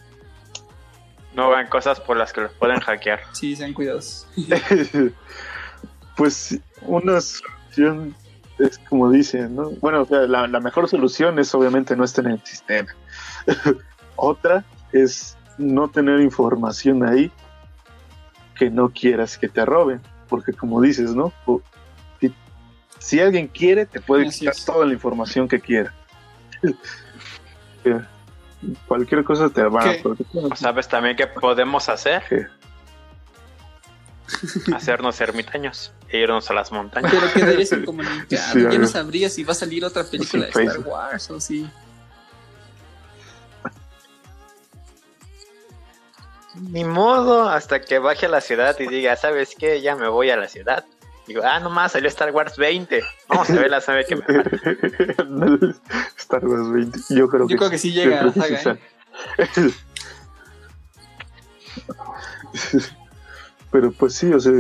no hagan cosas por las que los pueden hackear. (laughs) Sí, sean cuidados. (laughs) pues una solución es como dicen, ¿no? Bueno, o sea, la, la mejor solución es obviamente no estar en el sistema. (laughs) Otra es no tener información ahí que no quieras que te roben, porque como dices, ¿no? Si, si alguien quiere, te puede Así quitar es. toda la información que quiera. Cualquier cosa te va ¿Qué? porque- ¿O ¿Sabes también qué podemos hacer? ¿Qué? (laughs) Hacernos ermitaños e irnos a las montañas. Pero quedarías (laughs) incomunicado. Sí, ya no sabrías si va a salir otra película Sí, de Star. Wars o si. Ni modo, hasta que baje a la ciudad y diga, ¿sabes qué? Ya me voy a la ciudad. Digo, ah, nomás salió Star Wars 20. Vamos a ver la sabe que me. (laughs) Star Wars 20. Yo creo Yo que creo que sí yo llega creo la que sí ¿eh? (laughs) Pero pues sí, o sea,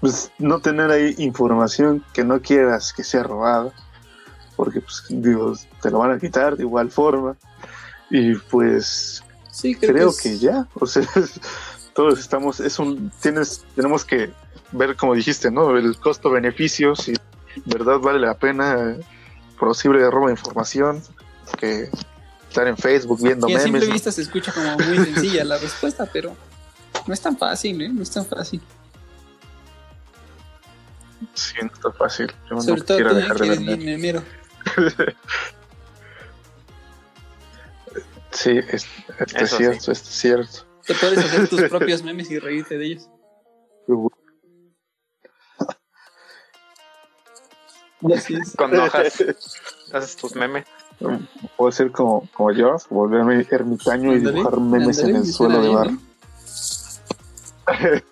pues no tener ahí información que no quieras que sea robada, porque pues digo, te lo van a quitar de igual forma. Y pues Sí, creo, creo es- que ya, o sea, (laughs) todos estamos, es un, tienes, tenemos que ver, como dijiste, ¿no? El costo-beneficio, si verdad vale la pena, posible robo de información, que estar en Facebook viendo Y a simple vista se escucha como muy (laughs) sencilla la respuesta, pero no es tan fácil, ¿eh? No es tan fácil. Sí, no está fácil. Yo Sobre no todo quiero tú, dejar de bien memes. memero. Sí, es, es sí. cierto, esto es cierto. Te puedes hacer tus (laughs) propios memes y reírte de ellos. (laughs) Con hojas. Haces tus memes. Puedo ser como, como yo, volverme ermitaño y dibujar memes en el suelo de bar. (laughs)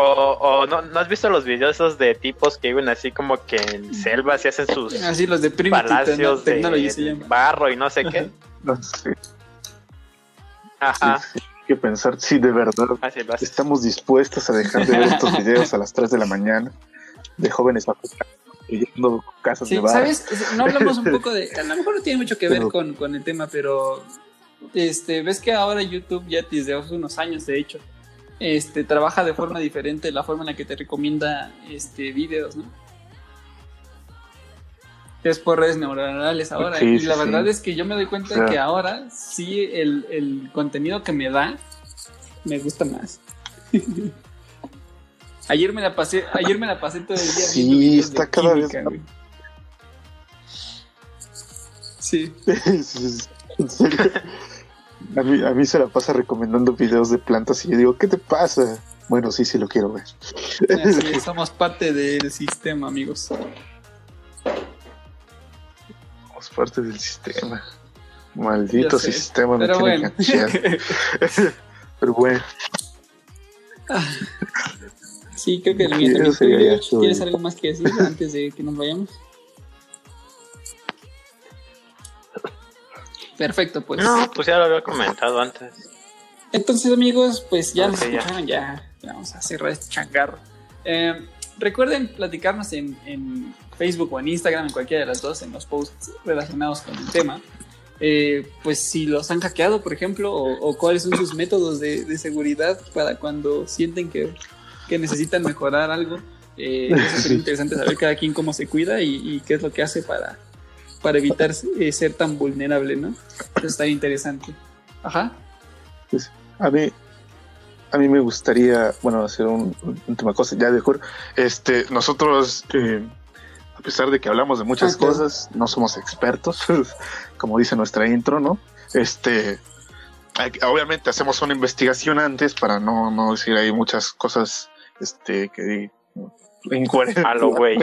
O, o ¿no, ¿no has visto los videos esos de tipos que viven así como que en selvas y hacen sus. Así los de palacios de, Technology se llama. barro y no sé qué? No sé, Ajá, sí, sí, hay que pensar si de verdad haces. estamos dispuestos a dejar de ver estos videos a las 3 de la mañana de jóvenes africanos construyendo casas Sí, de bar. ¿sabes? No hablamos un (laughs) poco de. A lo mejor no tiene mucho que ver Pero- con, con el tema, pero. Este, ves que ahora YouTube, ya desde hace unos años, de hecho, este, trabaja de forma diferente la forma en la que te recomienda este, videos, ¿no? Es por redes neuronales ahora. Sí, y la sí. verdad es que yo me doy cuenta O sea- que ahora sí el, el contenido que me da me gusta más. (laughs) ayer me la pasé, ayer me la pasé todo el día Sí, está cada química, vez- güey. Sí. (laughs) Sí, sí, sí, en serio. A mí, a mí se la pasa recomendando videos de plantas y yo digo, ¿qué te pasa? Bueno, sí, sí lo quiero ver. Es, (laughs) somos parte del sistema, amigos. Somos parte del sistema. Maldito sistema me Pero tiene bueno. (laughs) Pero bueno, sí, creo que el Sí, mío también. sería ¿Tú, ya George, todo. ¿Tienes algo más que decir antes de que nos vayamos? Perfecto, pues. No, pues ya lo había comentado antes. Entonces, amigos, pues ya nos escucharon, ya. ya vamos a cerrar este changarro. Eh, recuerden platicarnos en, en Facebook o en Instagram, en cualquiera de las dos, en los posts relacionados con el tema. Eh, pues si los han hackeado, por ejemplo, o, o cuáles son sus métodos de, de seguridad para cuando sienten que, que necesitan mejorar algo. Eh, (laughs) sería interesante saber cada quien cómo se cuida y, y qué es lo que hace para, para evitar eh, ser tan vulnerable, ¿no? Eso estaría interesante. Ajá. a mí, a mí me gustaría, bueno, hacer un, un última cosa, ya de juro. Este, nosotros, eh, a pesar de que hablamos de muchas cosas, no somos expertos, (laughs) como dice nuestra intro, ¿no? Este, hay- obviamente hacemos una investigación antes para no, no decir ahí muchas cosas, este, que incoherentes. A lo güey.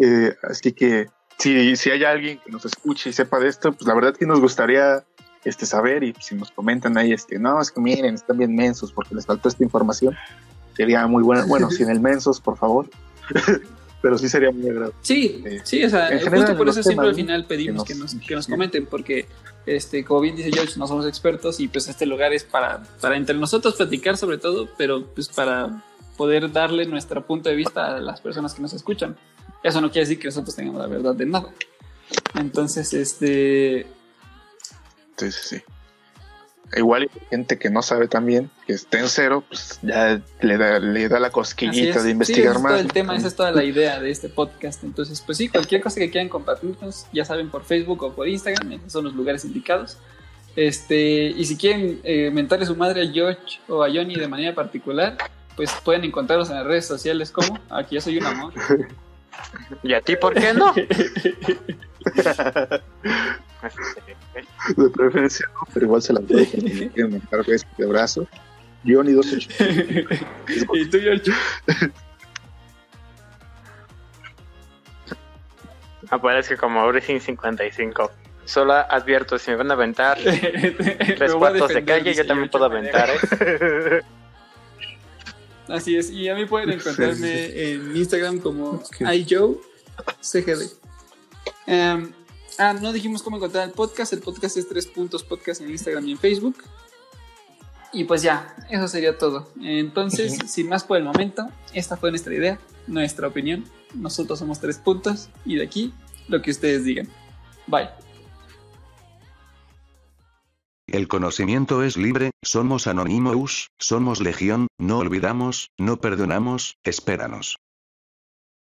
Eh, así que si, si hay alguien que nos escuche y sepa de esto, pues la verdad que nos gustaría este saber y si nos comentan ahí este no es que miren están bien mensos porque les faltó esta información sería muy bueno bueno (laughs) sin el mensos por favor (laughs) pero sí sería muy agradable Sí, Eh, sí, o sea, en justo general, por eso siempre al final pedimos que que nos- nos, que nos comenten, porque, este, como bien dice George, no somos expertos y pues este lugar es para, para entre nosotros platicar sobre todo, pero pues para poder darle nuestro punto de vista a las personas que nos escuchan. Eso no quiere decir que nosotros tengamos la verdad de nada. Entonces, este, sí sí sí igual gente que no sabe también que esté en cero pues ya le da le da la cosquillita de Sí, investigar es más todo el tema, esa es toda la idea de este podcast. Entonces, pues sí, cualquier cosa que quieran compartirnos, ya saben, por Facebook o por Instagram, esos son los lugares indicados. Este, y si quieren eh, mentarle su madre a George o a Johnny de manera particular, pues pueden encontrarlos en las redes sociales como aquí yo soy un amor. ¿Y a ti por qué no? de preferencia no, pero igual se las doy quieren mandar besos de abrazo Johnny 28 y tú, George. Aparece como Everything 55. Solo advierto, si me van a aventar (laughs) tres cuartos de calle, yo también puedo aventar, ¿eh? (laughs) Así es, y a mí pueden (laughs) encontrarme en Instagram como Ok. iJoeCGD. Em, ah, no dijimos cómo encontrar el podcast. El podcast es tres puntos podcast en Instagram y en Facebook. Y pues ya, eso sería todo. Entonces, sin más por el momento, esta fue nuestra idea, nuestra opinión. Nosotros somos tres puntos y de aquí lo que ustedes digan. Bye. El conocimiento es libre, somos Anonymous, somos Legión, no olvidamos, no perdonamos, espéranos.